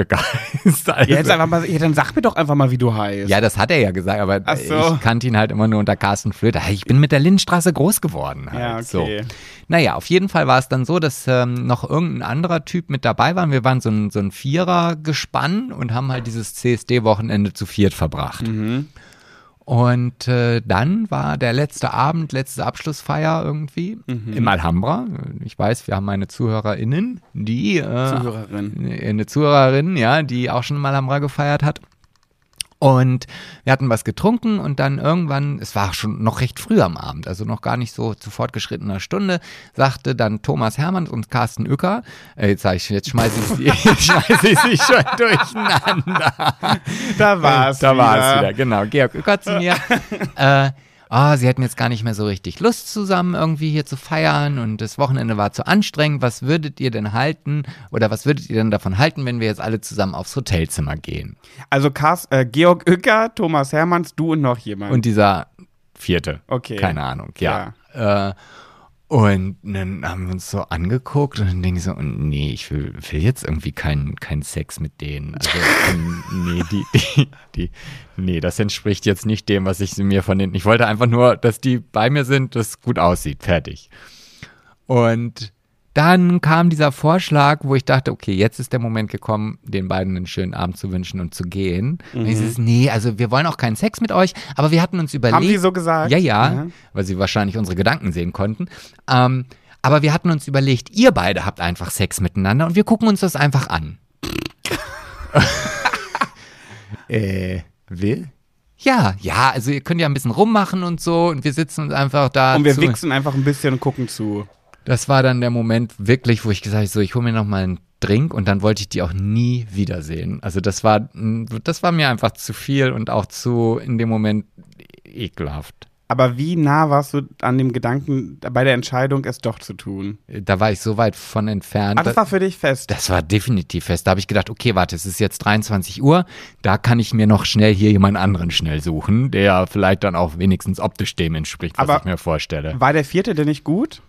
ist. Also, Ja, jetzt einfach mal, ja, dann sag mir doch einfach mal, wie du heißt. ja, das hat er ja gesagt, aber so. ich kannte ihn halt immer nur unter Carsten Flöter. Ich bin mit der Lindenstraße groß geworden. Halt. Ja, okay. So. Naja, auf jeden Fall war es dann so, dass ähm, noch irgendein anderer Typ mit dabei war. Wir waren so ein, so ein Vierer-Gespann und haben halt dieses CSD-Wochenende zu viert verbracht. Mhm. Und äh, dann war der letzte Abend, letzte Abschlussfeier irgendwie Mhm. im Alhambra. Ich weiß, wir haben eine ZuhörerInnen, die äh, Zuhörerin. eine Zuhörerin, ja, die auch schon im Alhambra gefeiert hat. Und wir hatten was getrunken und dann irgendwann, es war schon noch recht früh am Abend, also noch gar nicht so zu fortgeschrittener Stunde, sagte dann Thomas Hermann und Carsten Uecker, äh, jetzt ich, jetzt schmeiße ich sie, jetzt schmeiße ich sie schon durcheinander. Da war es Da war es wieder, genau. Georg Uecker zu mir. äh, ah, sie hätten jetzt gar nicht mehr so richtig Lust zusammen irgendwie hier zu feiern und das Wochenende war zu anstrengend. Was würdet ihr denn halten oder was würdet ihr denn davon halten, wenn wir jetzt alle zusammen aufs Hotelzimmer gehen? Also Kars, äh, Georg Uecker, Thomas Hermanns, du und noch jemand. Und dieser vierte. Okay. Keine Ahnung, ja. Äh, und dann haben wir uns so angeguckt und dann denke ich so, nee, ich will, will jetzt irgendwie keinen keinen Sex mit denen. Also, ähm, nee, die, die, die, nee, das entspricht jetzt nicht dem, was ich mir von denen, ich wollte einfach nur, dass die bei mir sind, das gut aussieht, fertig. Und dann kam dieser Vorschlag, wo ich dachte, okay, jetzt ist der Moment gekommen, den beiden einen schönen Abend zu wünschen und zu gehen. Und ich so, nee, also wir wollen auch keinen Sex mit euch, aber wir hatten uns überlegt. Haben die so gesagt? Ja, ja, Ja. weil sie wahrscheinlich unsere Gedanken sehen konnten. Ähm, aber wir hatten uns überlegt, ihr beide habt einfach Sex miteinander und wir gucken uns das einfach an. äh, will? Ja, ja, also ihr könnt ja ein bisschen rummachen und so und wir sitzen uns einfach da. Und wir zu- wichsen einfach ein bisschen und gucken zu. Das war dann der Moment wirklich, wo ich gesagt habe, so, ich hole mir noch mal einen Drink und dann wollte ich die auch nie wiedersehen. Also das war, das war mir einfach zu viel und auch zu in dem Moment ekelhaft. Aber wie nah warst du an dem Gedanken bei der Entscheidung, es doch zu tun? Da war ich so weit von entfernt. Ah, das war für dich fest. Das war definitiv fest. Da habe ich gedacht, okay, warte, es ist jetzt 23 Uhr, da kann ich mir noch schnell hier jemand anderen schnell suchen, der vielleicht dann auch wenigstens optisch dem entspricht, was Aber- ich mir vorstelle. War der vierte denn nicht gut?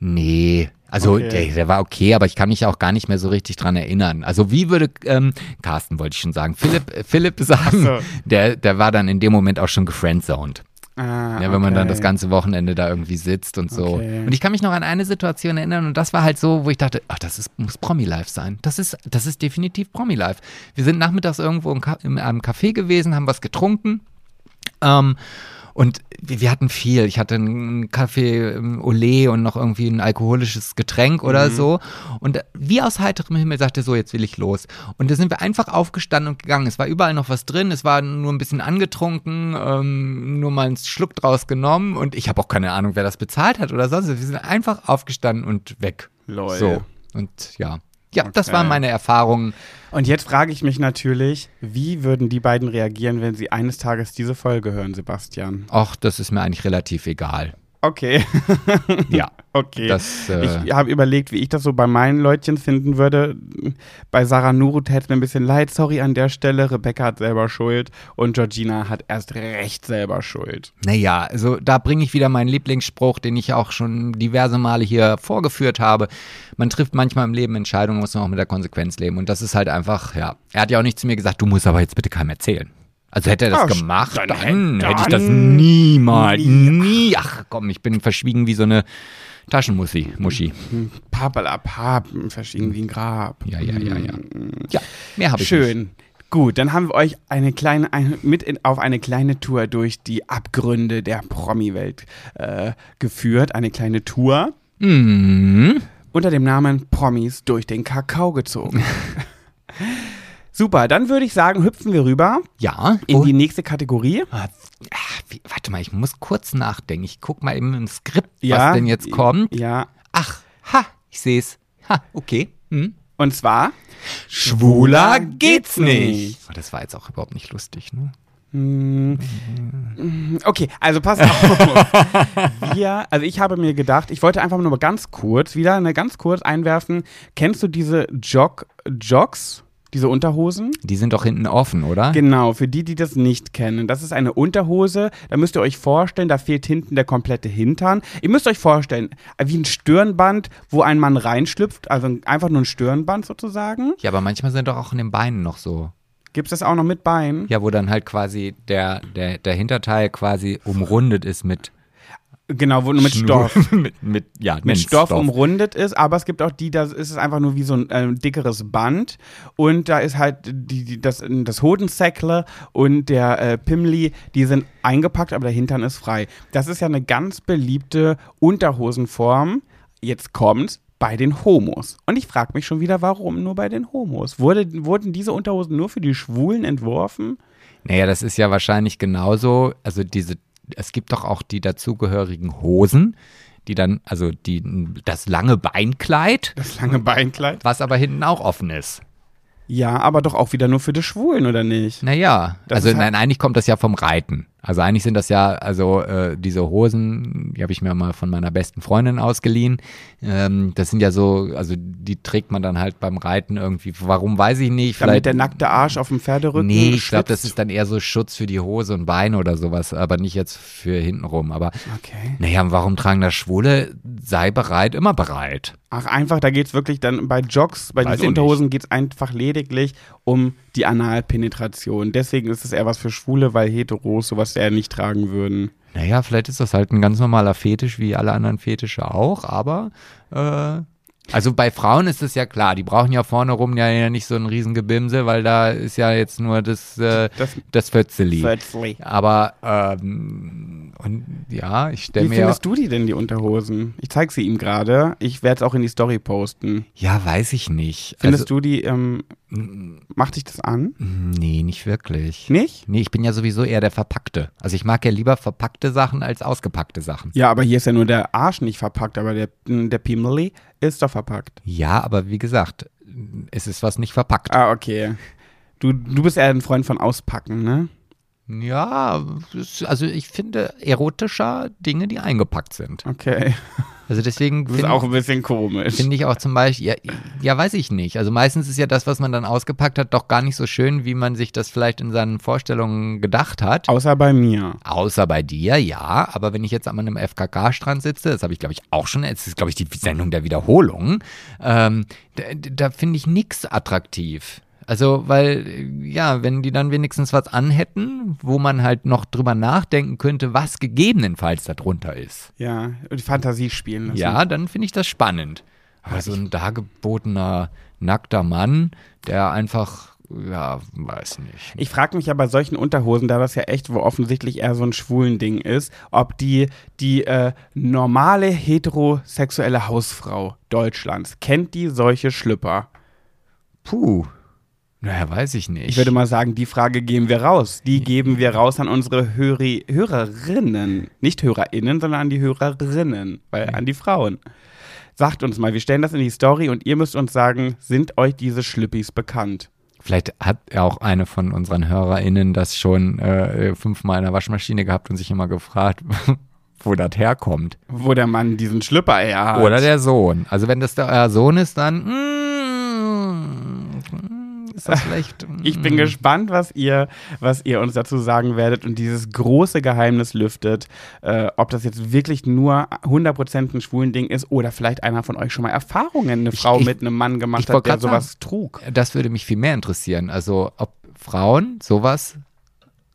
Nee, also Okay. der, der war okay, aber ich kann mich auch gar nicht mehr so richtig dran erinnern. Also wie würde ähm, Carsten wollte ich schon sagen, Philipp, äh, Philipp sagen, so. der, der war dann in dem Moment auch schon gefriendzoned. Ah, Ja, wenn man dann okay. das ganze Wochenende da irgendwie sitzt und so. Okay. Und ich kann mich noch an eine Situation erinnern und das war halt so, wo ich dachte, ach, das ist, muss Promi-Life sein. Das ist, das ist definitiv Promi-Life. Wir sind nachmittags irgendwo im in einem Café gewesen, haben was getrunken. Ähm, und wir, hatten viel. Ich hatte einen Kaffee ähm, Olé und noch irgendwie ein alkoholisches Getränk oder so. Und äh, wie aus heiterem Himmel sagte so, jetzt will ich los. Und da sind wir einfach aufgestanden und gegangen. Es war überall noch was drin. Es war nur ein bisschen angetrunken, ähm, nur mal einen Schluck draus genommen. Und ich habe auch keine Ahnung, wer das bezahlt hat oder sonst. Wir sind einfach aufgestanden und weg. Lol. So. Und ja. Ja, das Okay. waren meine Erfahrungen. Und jetzt frage ich mich natürlich, wie würden die beiden reagieren, wenn sie eines Tages diese Folge hören, Sebastian? Ach, das ist mir eigentlich relativ egal. Okay, Ja. okay. Das, äh, ich habe überlegt, wie ich das so bei meinen Leutchen finden würde. Bei Sarah Nuru täte es mir ein bisschen leid. Sorry an der Stelle. Rebecca hat selber Schuld und Georgina hat erst recht selber Schuld. Naja, also da bringe ich wieder meinen Lieblingsspruch, den ich auch schon diverse Male hier vorgeführt habe. Man trifft manchmal im Leben Entscheidungen, muss man auch mit der Konsequenz leben. Und das ist halt einfach, ja. Er hat ja auch nicht zu mir gesagt, du musst aber jetzt bitte keinem erzählen. Also hätte er das Ah, gemacht, dann dann, hätte- hätte ich das dann niemals, nie. nie. Ach komm, ich bin verschwiegen wie so eine Taschenmuschi. Muschi. Papalapap, verschieden wie ein Grab. Ja, ja, ja, ja. Ja, mehr habe ich nicht. Schön. Gut, dann haben wir euch eine kleine, eine, mit in, auf eine kleine Tour durch die Abgründe der Promi-Welt äh, geführt. Eine kleine Tour Mhm. unter dem Namen Promis durch den Kakao gezogen. Super, dann würde ich sagen, hüpfen wir rüber Ja. in Oh, die nächste Kategorie. ah, wie, warte mal, ich muss kurz nachdenken. Ich guck mal eben im Skript, Ja, was denn jetzt kommt. Ja, Ach, ha, ich sehe es. Ha, okay. Hm. und zwar Schwuler geht's nicht. Oh, das war jetzt auch überhaupt nicht lustig, ne? Okay, also pass auf. Wir, also ich habe mir gedacht, ich wollte einfach nur mal ganz kurz, wieder eine ganz kurz einwerfen. Kennst du diese Jog, Jogs? Diese Unterhosen? Die sind doch hinten offen, oder? Genau, für die, die das nicht kennen. Das ist eine Unterhose, da müsst ihr euch vorstellen, da fehlt hinten der komplette Hintern. Ihr müsst euch vorstellen, wie ein Stirnband, wo ein Mann reinschlüpft, also einfach nur ein Stirnband sozusagen. Ja, aber manchmal sind doch auch in den Beinen noch so. Gibt es das auch noch mit Beinen? Ja, wo dann halt quasi der, der, der Hinterteil quasi umrundet ist mit Genau, wo nur mit Schnur- Stoff. mit, mit, ja, mit nenn's Stoff, umrundet ist, aber es gibt auch die, da ist es einfach nur wie so ein äh, dickeres Band und da ist halt die, die, das, das Hodensäckle und der äh, Pimli, die sind eingepackt, aber der Hintern ist frei. Das ist ja eine ganz beliebte Unterhosenform. Jetzt kommt's bei den Homos. Und ich frage mich schon wieder, warum nur bei den Homos? Wurde, wurden diese Unterhosen nur für die Schwulen entworfen? Naja, das ist ja wahrscheinlich genauso. Also diese, es gibt doch auch die dazugehörigen Hosen, die dann, also die, das lange Beinkleid, Das lange Beinkleid? was aber hinten auch offen ist. Ja, aber doch auch wieder nur für die Schwulen, oder nicht? Naja, Das also halt- nein, eigentlich kommt das ja vom Reiten. Also eigentlich sind das ja, also äh, diese Hosen, die habe ich mir mal von meiner besten Freundin ausgeliehen. Ähm, das sind ja so, also die trägt man dann halt beim Reiten irgendwie. Warum weiß ich nicht. Damit Vielleicht, der nackte Arsch auf dem Pferderücken nee, ich glaube, das ist dann eher so Schutz für die Hose und Beine oder sowas, aber nicht jetzt für hintenrum. Aber Okay. naja, warum tragen das Schwule? Sei bereit, immer bereit. Ach, einfach, da geht's wirklich dann bei Jogs, bei Weiß diesen Unterhosen geht's einfach lediglich um die Analpenetration. Deswegen ist es eher was für Schwule, weil Heteros sowas eher nicht tragen würden. Naja, vielleicht ist das halt ein ganz normaler Fetisch, wie alle anderen Fetische auch, aber äh, also bei Frauen ist es ja klar, die brauchen ja vorne rum ja, ja nicht so ein Riesengebimse, weil da ist ja jetzt nur das, äh, Das das Fötzeli. Fötzli. Aber ähm, und ja, ich stelle Wie mir ja, findest du die denn, die Unterhosen? Ich zeig sie ihm gerade. Ich werde es auch in die Story posten. ja, weiß ich nicht. Findest also, du die, ähm, macht dich das an? Nee, nicht wirklich. Nicht? Nee, ich bin ja sowieso eher der Verpackte. Also ich mag ja lieber verpackte Sachen als ausgepackte Sachen. Ja, aber hier ist ja nur der Arsch nicht verpackt, aber der, der Pimeli ist doch verpackt. Ja, aber wie gesagt, es ist was nicht verpackt. Ah, okay. Du, du bist eher ein Freund von Auspacken, ne? Ja, also ich finde erotischer Dinge, die eingepackt sind. Okay. Also deswegen Du bist finde auch ein bisschen komisch. find ich auch zum Beispiel, ja, ja, weiß ich nicht. Also meistens ist ja das, was man dann ausgepackt hat, doch gar nicht so schön, wie man sich das vielleicht in seinen Vorstellungen gedacht hat. Außer bei mir. Außer bei dir, ja. Aber wenn ich jetzt an einem FKK-Strand sitze, das habe ich, glaube ich, auch schon, es ist, glaube ich, die Sendung der Wiederholung, ähm, da, da finde ich nichts attraktiv. Also, weil, ja, wenn die dann wenigstens was anhätten, wo man halt noch drüber nachdenken könnte, was gegebenenfalls darunter ist. Ja, die Fantasie spielen lassen. Ja, dann finde ich das spannend. Aber so ein dargebotener, nackter Mann, der einfach, ja, weiß nicht. Ich frage mich ja bei solchen Unterhosen, da das ja echt wo offensichtlich eher so ein schwulen Ding ist, ob die, die äh, normale heterosexuelle Hausfrau Deutschlands, kennt die solche Schlüpper? Puh. Naja, weiß ich nicht. Ich würde mal sagen, die Frage geben wir raus. Die geben wir raus an unsere Höri Hörerinnen. Nicht HörerInnen, sondern an die Hörerinnen, weil an die Frauen. Sagt uns mal, wir stellen das in die Story und ihr müsst uns sagen, sind euch diese Schlüppis bekannt? Vielleicht hat ja auch eine von unseren HörerInnen das schon äh, fünfmal in der Waschmaschine gehabt und sich immer gefragt, wo das herkommt. Wo der Mann diesen Schlüpper eher hat. Oder der Sohn. Also wenn das der euer Sohn ist, dann mm, ist das vielleicht. Ich bin mm. gespannt, was ihr, was ihr uns dazu sagen werdet und dieses große Geheimnis lüftet, äh, ob das jetzt wirklich nur 100% ein schwulen Ding ist oder vielleicht einer von euch schon mal Erfahrungen, eine Frau ich- mit einem Mann gemacht ich hat, der sowas trug. Das würde mich viel mehr interessieren. Also ob Frauen sowas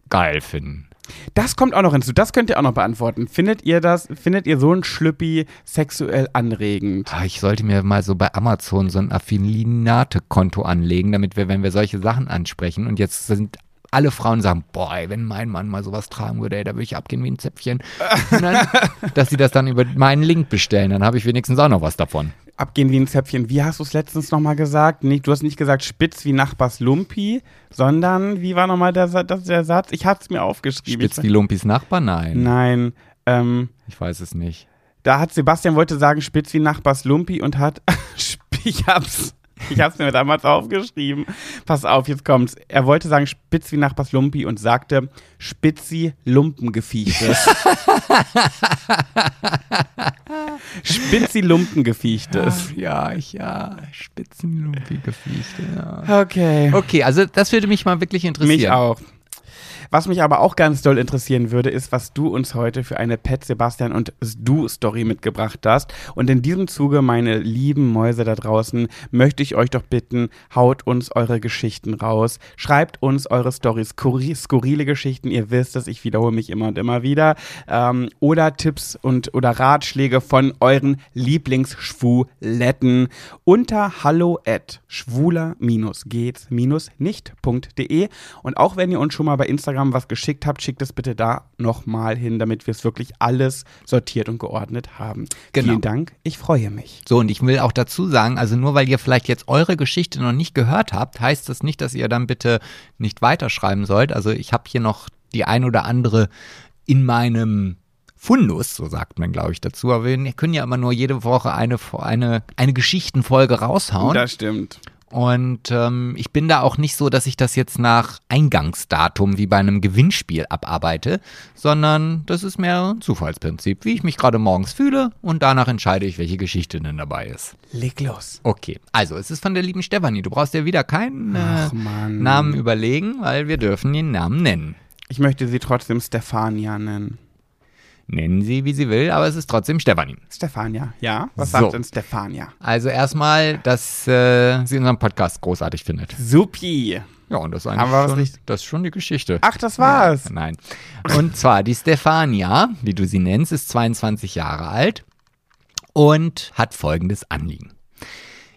geil finden. Das kommt auch noch hinzu, das könnt ihr auch noch beantworten. Findet ihr das, findet ihr so ein Schlüppi sexuell anregend? Ah, Ich sollte mir mal so bei Amazon so ein Affinate-Konto anlegen, damit wir, wenn wir solche Sachen ansprechen und jetzt sind alle Frauen sagen, boah, ey, wenn mein Mann mal sowas tragen würde, ey, da würde ich abgehen wie ein Zäpfchen. Dann, dass sie das dann über meinen Link bestellen, dann habe ich wenigstens auch noch was davon. Abgehen wie ein Zäpfchen. Wie hast du es letztens nochmal gesagt? Nicht, du hast nicht gesagt spitz wie Nachbars Lumpi, sondern wie war nochmal der, das- der Satz? Ich hatte es mir aufgeschrieben. Spitz wie Lumpis Nachbar? Nein. Nein. Ähm, Ich weiß es nicht. Da hat Sebastian wollte sagen spitz wie Nachbars Lumpi und hat ich hab's ich hab's mir damals aufgeschrieben. Pass auf, jetzt kommt's. Er wollte sagen spitz wie Nachbars Lumpi und sagte spitzi Lumpengefiechtes. Spitzilumpengefiechtes. Ja, ich, ja, spitzenlumpige Viechte, ja. Okay. Okay, also das würde mich mal wirklich interessieren. Mich auch. Was mich aber auch ganz doll interessieren würde, ist, was du uns heute für eine Pet Sebastian und Du-Story mitgebracht hast. Und in diesem Zuge, meine lieben Mäuse da draußen, möchte ich euch doch bitten, haut uns eure Geschichten raus. Schreibt uns eure Stories, skurrile Geschichten. Ihr wisst es, ich wiederhole mich immer und immer wieder. Ähm, oder Tipps und oder Ratschläge von euren Lieblingsschwuletten unter hallo at schwuler-geht's-nicht.de. Und auch wenn ihr uns schon mal bei Instagram Instagram was geschickt habt, schickt es bitte da nochmal hin, damit wir es wirklich alles sortiert und geordnet haben. Genau. Vielen Dank, ich freue mich. So, und ich will auch dazu sagen, also nur weil ihr vielleicht jetzt eure Geschichte noch nicht gehört habt, heißt das nicht, dass ihr dann bitte nicht weiterschreiben sollt. Also ich habe hier noch die ein oder andere in meinem Fundus, so sagt man, glaube ich, dazu. Aber wir können ja immer nur jede Woche eine, eine, eine Geschichtenfolge raushauen. Das stimmt. Und ähm, ich bin da auch nicht so, dass ich das jetzt nach Eingangsdatum wie bei einem Gewinnspiel abarbeite, sondern das ist mehr ein Zufallsprinzip, wie ich mich gerade morgens fühle und danach entscheide ich, welche Geschichte denn dabei ist. Leg los. Okay, also es ist von der lieben Stefanie. Du brauchst dir wieder keinen äh, Namen überlegen, weil wir dürfen den Namen nennen. Ich möchte sie trotzdem Stefania nennen. Nennen sie, wie sie will, aber es ist trotzdem Stefanie. Stefania, ja. Was so. sagt denn Stefania? Also erstmal, dass äh, sie unseren Podcast großartig findet. Supi. Ja, und das ist eigentlich schon, das ist schon die Geschichte. Ach, das war's. Ja, nein. Und zwar, die Stefania, wie du sie nennst, ist 22 Jahre alt und hat folgendes Anliegen.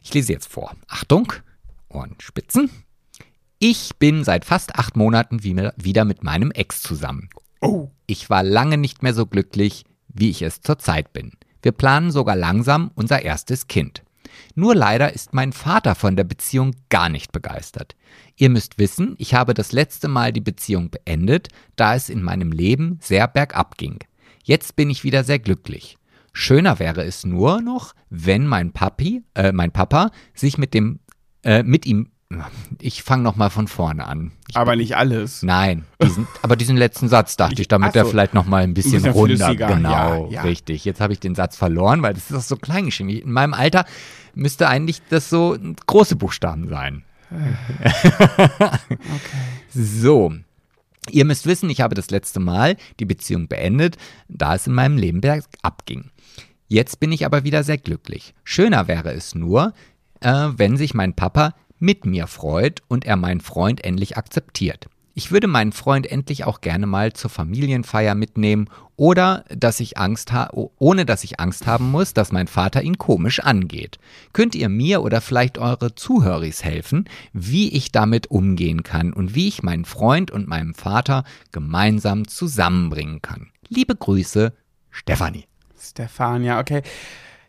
Ich lese jetzt vor. Achtung, Ohrenspitzen. Ich bin seit fast acht Monaten wieder mit meinem Ex zusammen. Oh. Ich war lange nicht mehr so glücklich, wie ich es zurzeit bin. Wir planen sogar langsam unser erstes Kind. Nur leider ist mein Vater von der Beziehung gar nicht begeistert. Ihr müsst wissen, ich habe das letzte Mal die Beziehung beendet, da es in meinem Leben sehr bergab ging. Jetzt bin ich wieder sehr glücklich. Schöner wäre es nur noch, wenn mein Papi, äh, mein Papa sich mit dem, äh, mit ihm ich fange nochmal von vorne an. Ich aber bin, nicht alles. Nein, diesen, aber diesen letzten Satz dachte ich, ich damit so, er vielleicht nochmal ein bisschen, ein bisschen runder. Genau, ja, ja. richtig. Jetzt habe ich den Satz verloren, weil das ist doch so klein geschrieben. In meinem Alter müsste eigentlich das so große Buchstaben sein. okay. So. Ihr müsst wissen, ich habe das letzte Mal die Beziehung beendet, da es in meinem Leben abging. Jetzt bin ich aber wieder sehr glücklich. Schöner wäre es nur, äh, wenn sich mein Papa mit mir freut und er meinen Freund endlich akzeptiert. Ich würde meinen Freund endlich auch gerne mal zur Familienfeier mitnehmen oder dass ich Angst ohne dass ich Angst haben muss, dass mein Vater ihn komisch angeht. Könnt ihr mir oder vielleicht eure Zuhöris helfen, wie ich damit umgehen kann und wie ich meinen Freund und meinen Vater gemeinsam zusammenbringen kann? Liebe Grüße, Stefanie. Stefania, okay.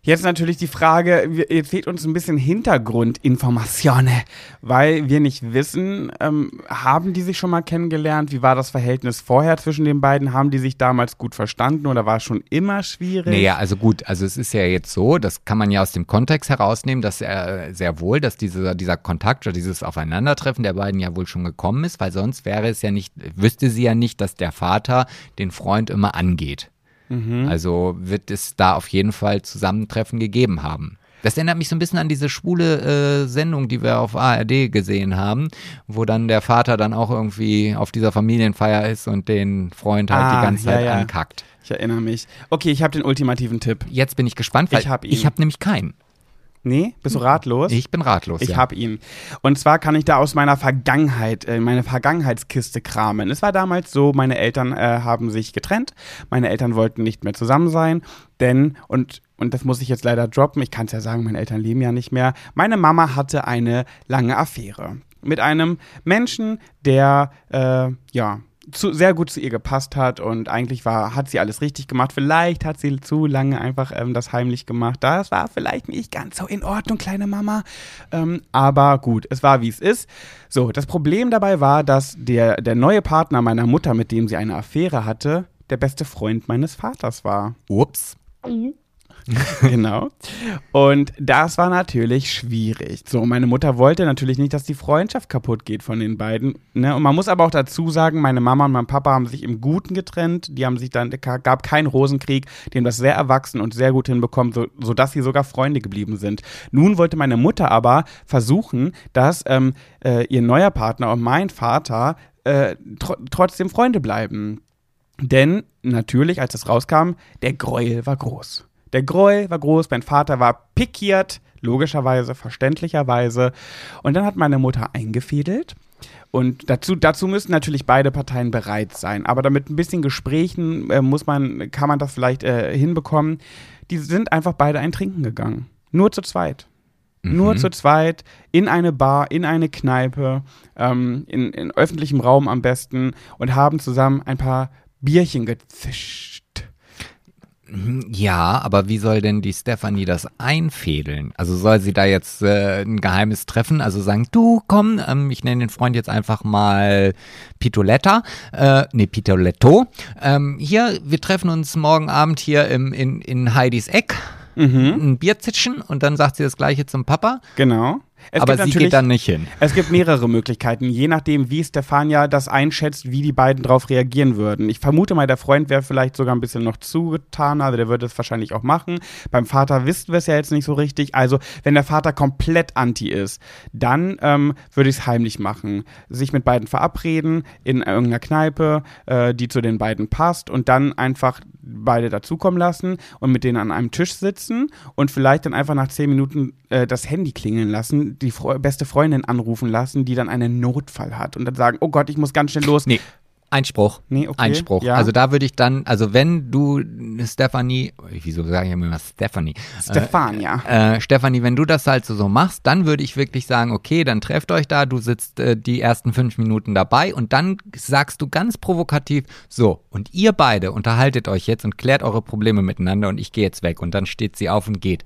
Jetzt natürlich die Frage, jetzt fehlt uns ein bisschen Hintergrundinformationen, weil wir nicht wissen, ähm, haben die sich schon mal kennengelernt? Wie war das Verhältnis vorher zwischen den beiden? Haben die sich damals gut verstanden oder war es schon immer schwierig? Naja, also gut, also es ist ja jetzt so, das kann man ja aus dem Kontext herausnehmen, dass er sehr wohl, dass diese, dieser Kontakt oder dieses Aufeinandertreffen der beiden ja wohl schon gekommen ist, weil sonst wäre es ja nicht, wüsste sie ja nicht, dass der Vater den Freund immer angeht. Mhm. Also wird es da auf jeden Fall Zusammentreffen gegeben haben. Das erinnert mich so ein bisschen an diese schwule äh, Sendung, die wir auf ARD gesehen haben, wo dann der Vater dann auch irgendwie auf dieser Familienfeier ist und den Freund halt ah, die ganze Zeit ja, ja. ankackt. Ich erinnere mich. Okay, ich habe den ultimativen Tipp. Jetzt bin ich gespannt, weil ich habe hab nämlich keinen. Nee, bist du ratlos? Ich bin ratlos. Ich ja. habe ihn. Und zwar kann ich da aus meiner Vergangenheit, äh, meine Vergangenheitskiste kramen. Es war damals so, meine Eltern äh, haben sich getrennt. Meine Eltern wollten nicht mehr zusammen sein, denn, und, und das muss ich jetzt leider droppen, ich kann es ja sagen, meine Eltern leben ja nicht mehr. Meine Mama hatte eine lange Affäre mit einem Menschen, der, äh, ja, zu, sehr gut zu ihr gepasst hat und eigentlich war, hat sie alles richtig gemacht. Vielleicht hat sie zu lange einfach ähm, das heimlich gemacht. Das war vielleicht nicht ganz so in Ordnung, kleine Mama. Ähm, aber gut, es war wie es ist. So, das Problem dabei war, dass der, der neue Partner meiner Mutter, mit dem sie eine Affäre hatte, der beste Freund meines Vaters war. Ups. genau. Und das war natürlich schwierig. So, meine Mutter wollte natürlich nicht, dass die Freundschaft kaputt geht von den beiden. Ne? Und man muss aber auch dazu sagen, meine Mama und mein Papa haben sich im Guten getrennt. Die haben sich dann, gab keinen Rosenkrieg. Die haben das sehr erwachsen und sehr gut hinbekommen, so, sodass sie sogar Freunde geblieben sind. Nun wollte meine Mutter aber versuchen, dass ähm, äh, ihr neuer Partner und mein Vater äh, tr trotzdem Freunde bleiben. Denn natürlich, als es rauskam, der Gräuel war groß. Der Gräuel war groß, mein Vater war pikiert, logischerweise, verständlicherweise. Und dann hat meine Mutter eingefädelt. Und dazu, dazu müssen natürlich beide Parteien bereit sein. Aber damit ein bisschen Gesprächen äh, muss man, kann man das vielleicht äh, hinbekommen. Die sind einfach beide ein Trinken gegangen. Nur zu zweit. Mhm. Nur zu zweit in eine Bar, in eine Kneipe, ähm, in, in öffentlichem Raum am besten und haben zusammen ein paar Bierchen gezischt. Ja, aber wie soll denn die Stephanie das einfädeln? Also soll sie da jetzt äh, ein geheimes Treffen, also sagen, du komm, ähm, ich nenne den Freund jetzt einfach mal Pitoletta, äh, nee, Pitoletto. Ähm, hier, wir treffen uns morgen Abend hier im, in, in Heidis Eck, mhm. ein Bier zitschen und dann sagt sie das gleiche zum Papa. Genau. Es aber sie geht dann nicht hin. Es gibt mehrere Möglichkeiten, je nachdem, wie Stefania das einschätzt, wie die beiden darauf reagieren würden. Ich vermute mal, der Freund wäre vielleicht sogar ein bisschen noch zugetan, also der würde es wahrscheinlich auch machen. Beim Vater wissen wir es ja jetzt nicht so richtig. Also, wenn der Vater komplett anti ist, dann ähm, würde ich es heimlich machen. Sich mit beiden verabreden in irgendeiner Kneipe, äh, die zu den beiden passt und dann einfach beide dazukommen lassen und mit denen an einem Tisch sitzen und vielleicht dann einfach nach zehn Minuten äh, das Handy klingeln lassen, die Fre beste Freundin anrufen lassen, die dann einen Notfall hat und dann sagen, oh Gott, ich muss ganz schnell los. Nee. Einspruch. Nee, okay. Einspruch. Ja. Also da würde ich dann, also wenn du Stephanie, wieso sage ich immer Stephanie? Stefania. Äh, äh, Stephanie, wenn du das halt so, so machst, dann würde ich wirklich sagen, okay, dann trefft euch da, du sitzt äh, die ersten fünf Minuten dabei und dann sagst du ganz provokativ, so, und ihr beide unterhaltet euch jetzt und klärt eure Probleme miteinander und ich gehe jetzt weg. Und dann steht sie auf und geht.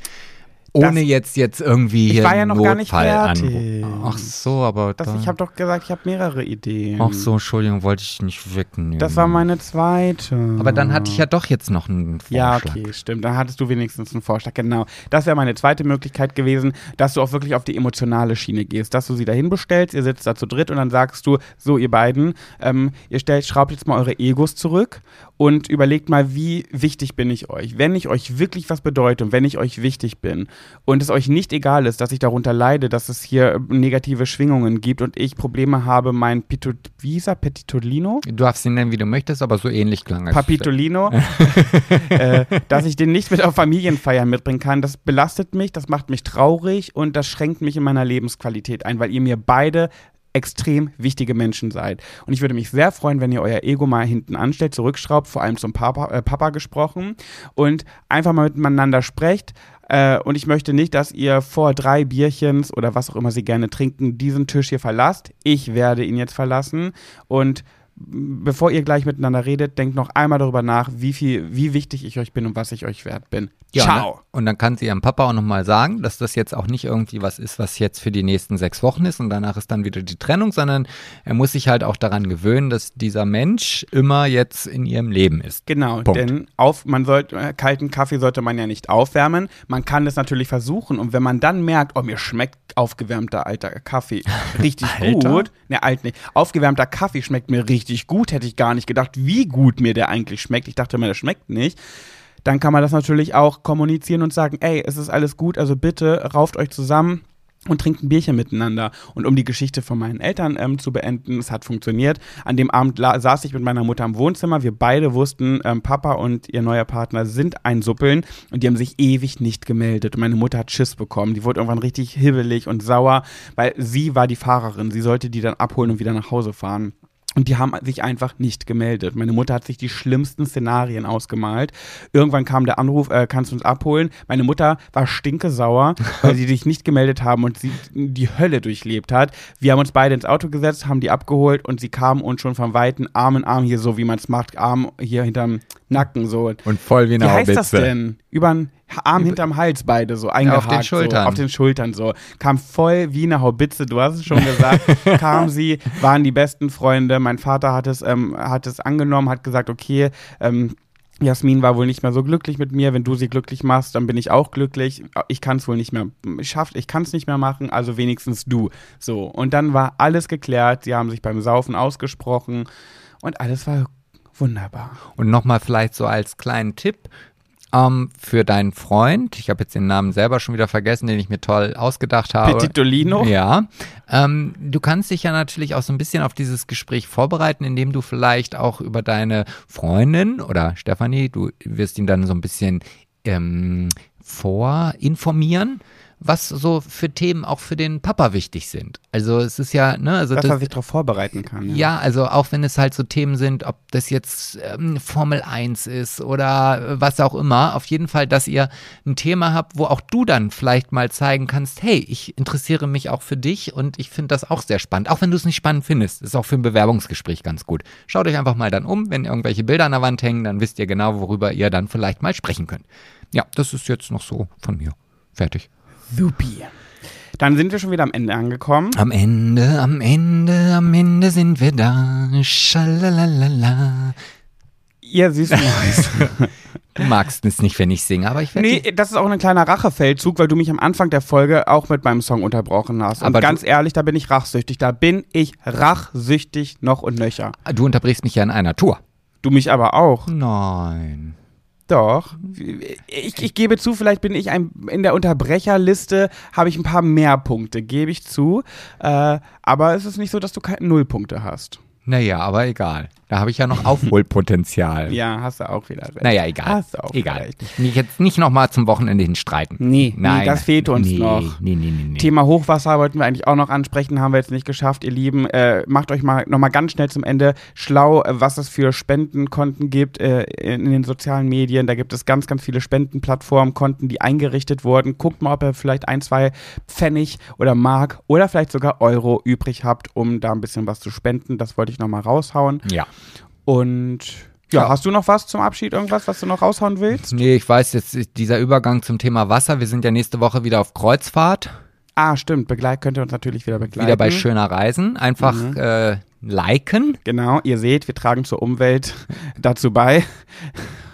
Ohne das, jetzt jetzt irgendwie ich war ja noch gar nicht fertig. Ach so, aber das, ich habe doch gesagt, ich habe mehrere Ideen. Ach so, Entschuldigung, wollte ich nicht wegnehmen. Das war meine zweite. Aber dann hatte ich ja doch jetzt noch einen Vorschlag. Ja, okay, stimmt. Dann hattest du wenigstens einen Vorschlag. Genau. Das wäre meine zweite Möglichkeit gewesen, dass du auch wirklich auf die emotionale Schiene gehst, dass du sie dahin bestellst, ihr sitzt da zu dritt und dann sagst du, so ihr beiden, ähm, ihr stellt, schraubt jetzt mal eure Egos zurück und überlegt mal, wie wichtig bin ich euch. Wenn ich euch wirklich was bedeute und wenn ich euch wichtig bin und es euch nicht egal ist, dass ich darunter leide, dass es hier negative Schwingungen gibt und ich Probleme habe, mein Pito, Visa Petitolino? Du darfst ihn nennen, wie du möchtest, aber so ähnlich klang es. Papitolino, äh, dass ich den nicht mit auf Familienfeiern mitbringen kann, das belastet mich, das macht mich traurig und das schränkt mich in meiner Lebensqualität ein, weil ihr mir beide extrem wichtige Menschen seid. Und ich würde mich sehr freuen, wenn ihr euer Ego mal hinten anstellt, zurückschraubt, vor allem zum Papa, äh, Papa gesprochen und einfach mal miteinander sprecht. Äh, und ich möchte nicht, dass ihr vor drei Bierchens oder was auch immer sie gerne trinken, diesen Tisch hier verlasst. Ich werde ihn jetzt verlassen und bevor ihr gleich miteinander redet, denkt noch einmal darüber nach, wie viel, wie wichtig ich euch bin und was ich euch wert bin. Ja, Ciao. Ne? Und dann kann sie ihrem Papa auch nochmal sagen, dass das jetzt auch nicht irgendwie was ist, was jetzt für die nächsten sechs Wochen ist und danach ist dann wieder die Trennung, sondern er muss sich halt auch daran gewöhnen, dass dieser Mensch immer jetzt in ihrem Leben ist. Genau, Punkt. denn auf, man sollte, äh, kalten Kaffee sollte man ja nicht aufwärmen. Man kann das natürlich versuchen und wenn man dann merkt, oh, mir schmeckt aufgewärmter alter Kaffee richtig gut. Ne, alt nicht. Aufgewärmter Kaffee schmeckt mir richtig gut. Hätte ich gar nicht gedacht, wie gut mir der eigentlich schmeckt. Ich dachte mir, der schmeckt nicht. Dann kann man das natürlich auch kommunizieren und sagen, ey, es ist alles gut, also bitte rauft euch zusammen und trinkt ein Bierchen miteinander. Und um die Geschichte von meinen Eltern ähm, zu beenden, es hat funktioniert. An dem Abend saß ich mit meiner Mutter im Wohnzimmer. Wir beide wussten, ähm, Papa und ihr neuer Partner sind ein Suppeln und die haben sich ewig nicht gemeldet. Und meine Mutter hat Schiss bekommen. Die wurde irgendwann richtig hibbelig und sauer, weil sie war die Fahrerin. Sie sollte die dann abholen und wieder nach Hause fahren. Und die haben sich einfach nicht gemeldet. Meine Mutter hat sich die schlimmsten Szenarien ausgemalt. Irgendwann kam der Anruf, äh, kannst du uns abholen? Meine Mutter war stinkesauer, weil sie sich nicht gemeldet haben und sie die Hölle durchlebt hat. Wir haben uns beide ins Auto gesetzt, haben die abgeholt und sie kamen uns schon vom Weiten Arm in Arm hier so, wie man es macht, Arm hier hinterm Nacken so. Und voll wie eine Wie heißt das denn? Übern Arm hinterm Hals beide so eingehakt. Ja, auf den Schultern. So, auf den Schultern so. Kam voll wie eine Haubitze, du hast es schon gesagt. kam sie, waren die besten Freunde. Mein Vater hat es, ähm, hat es angenommen, hat gesagt, okay, ähm, Jasmin war wohl nicht mehr so glücklich mit mir. Wenn du sie glücklich machst, dann bin ich auch glücklich. Ich kann es wohl nicht mehr, schafft, ich kann es nicht mehr machen, also wenigstens du. So. Und dann war alles geklärt. Sie haben sich beim Saufen ausgesprochen und alles war wunderbar. Und nochmal vielleicht so als kleinen Tipp ähm, für deinen Freund. Ich habe jetzt den Namen selber schon wieder vergessen, den ich mir toll ausgedacht habe. Petitolino? Ja. Ähm, du kannst dich ja natürlich auch so ein bisschen auf dieses Gespräch vorbereiten, indem du vielleicht auch über deine Freundin oder Stefanie, du wirst ihn dann so ein bisschen ähm, vorinformieren was so für Themen auch für den Papa wichtig sind. Also es ist ja, ne, also Dass das, er sich darauf vorbereiten kann. Ja. ja, also auch wenn es halt so Themen sind, ob das jetzt ähm, Formel 1 ist oder äh, was auch immer, auf jeden Fall, dass ihr ein Thema habt, wo auch du dann vielleicht mal zeigen kannst, hey, ich interessiere mich auch für dich und ich finde das auch sehr spannend. Auch wenn du es nicht spannend findest, ist auch für ein Bewerbungsgespräch ganz gut. Schaut euch einfach mal dann um, wenn irgendwelche Bilder an der Wand hängen, dann wisst ihr genau, worüber ihr dann vielleicht mal sprechen könnt. Ja, das ist jetzt noch so von mir. Fertig. Supi. Dann sind wir schon wieder am Ende angekommen. Am Ende, am Ende, am Ende sind wir da. Schalalala. Ihr süßen Mäuse. Du magst es nicht, wenn ich singe, aber ich werde. Nee, das ist auch ein kleiner Rachefeldzug, weil du mich am Anfang der Folge auch mit meinem Song unterbrochen hast. Und Aber ganz ehrlich, da bin ich rachsüchtig. Da bin ich rachsüchtig noch und nöcher. Du unterbrichst mich ja in einer Tour. Du mich aber auch. Nein. Doch. Ich, ich gebe zu, vielleicht bin ich ein, in der Unterbrecherliste, habe ich ein paar mehr Punkte, gebe ich zu. Äh, aber es ist nicht so, dass du keine Nullpunkte hast. Naja, aber egal. Da habe ich ja noch Aufholpotenzial. Ja, hast du auch wieder recht. Naja, egal. Hast du auch egal. Mich jetzt nicht nochmal zum Wochenende hin streiten. Nee, Nein, nee, das fehlt uns nee, noch. Nee, nee, nee, nee. Thema Hochwasser wollten wir eigentlich auch noch ansprechen, haben wir jetzt nicht geschafft, ihr Lieben. Äh, macht euch mal nochmal ganz schnell zum Ende schlau, äh, was es für Spendenkonten gibt äh, in, in den sozialen Medien. Da gibt es ganz, ganz viele Spendenplattformen, Konten, die eingerichtet wurden. Guckt mal, ob ihr vielleicht ein, zwei Pfennig oder Mark oder vielleicht sogar Euro übrig habt, um da ein bisschen was zu spenden. Das wollte ich nochmal raushauen. Ja. Und ja, hast du noch was zum Abschied, irgendwas, was du noch raushauen willst? Nee, ich weiß jetzt, ist dieser Übergang zum Thema Wasser. Wir sind ja nächste Woche wieder auf Kreuzfahrt. Ah, stimmt, Begleit könnt ihr uns natürlich wieder begleiten. Wieder bei Schöner Reisen. Einfach Mhm. äh, liken. Genau, ihr seht, wir tragen zur Umwelt dazu bei.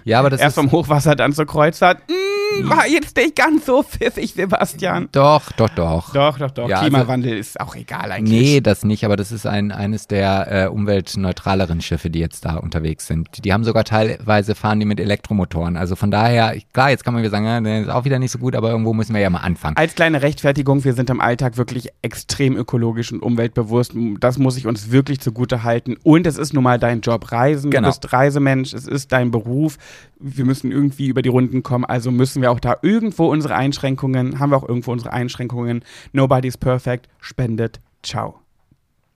Ja, aber das Erst ist. vom Hochwasser, dann zur Kreuzfahrt. Mm, war jetzt nicht ganz so pfiffig, Sebastian. Doch, doch, doch. Doch, doch, doch. Ja, also- Klimawandel ist auch egal eigentlich. Nee, das nicht, aber das ist ein, eines der äh, umweltneutraleren Schiffe, die jetzt da unterwegs sind. Die haben sogar teilweise fahren die mit Elektromotoren. Also von daher, klar, jetzt kann man wieder sagen, ja, das ist auch wieder nicht so gut, aber irgendwo müssen wir ja mal anfangen. Als kleine Rechtfertigung, wir sind im Alltag wirklich extrem ökologisch und umweltbewusst. Das muss ich uns wirklich zugute halten. Und es ist nun mal dein Job. Reisen, Genau. du bist Reisemensch, es ist dein Beruf. Wir müssen irgendwie über die Runden kommen, also müssen wir auch da irgendwo unsere Einschränkungen, haben wir auch irgendwo unsere Einschränkungen. Nobody's perfect, spendet, ciao.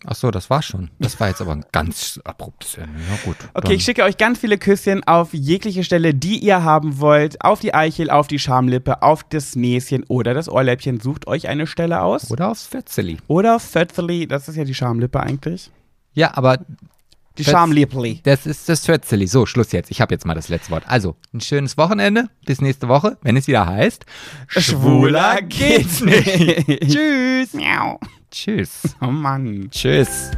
Ach so, das war schon. Das war jetzt aber ein ganz abruptes Ende. Ja gut. Okay, ich schicke euch ganz viele Küsschen auf jegliche Stelle, die ihr haben wollt. Auf die Eichel, auf die Schamlippe, auf das Näschen oder das Ohrläppchen. Sucht euch eine Stelle aus. Oder aufs Fetzeli. Oder Fötzeli, das ist ja die Schamlippe eigentlich. Ja, aber Die Schamlippli. das ist das Fetzeli. So, Schluss jetzt. Ich habe jetzt mal das letzte Wort. Also, ein schönes Wochenende. Bis nächste Woche, wenn es wieder heißt. Schwuler geht's nicht. Tschüss. Miau. Tschüss. Oh Mann. Tschüss.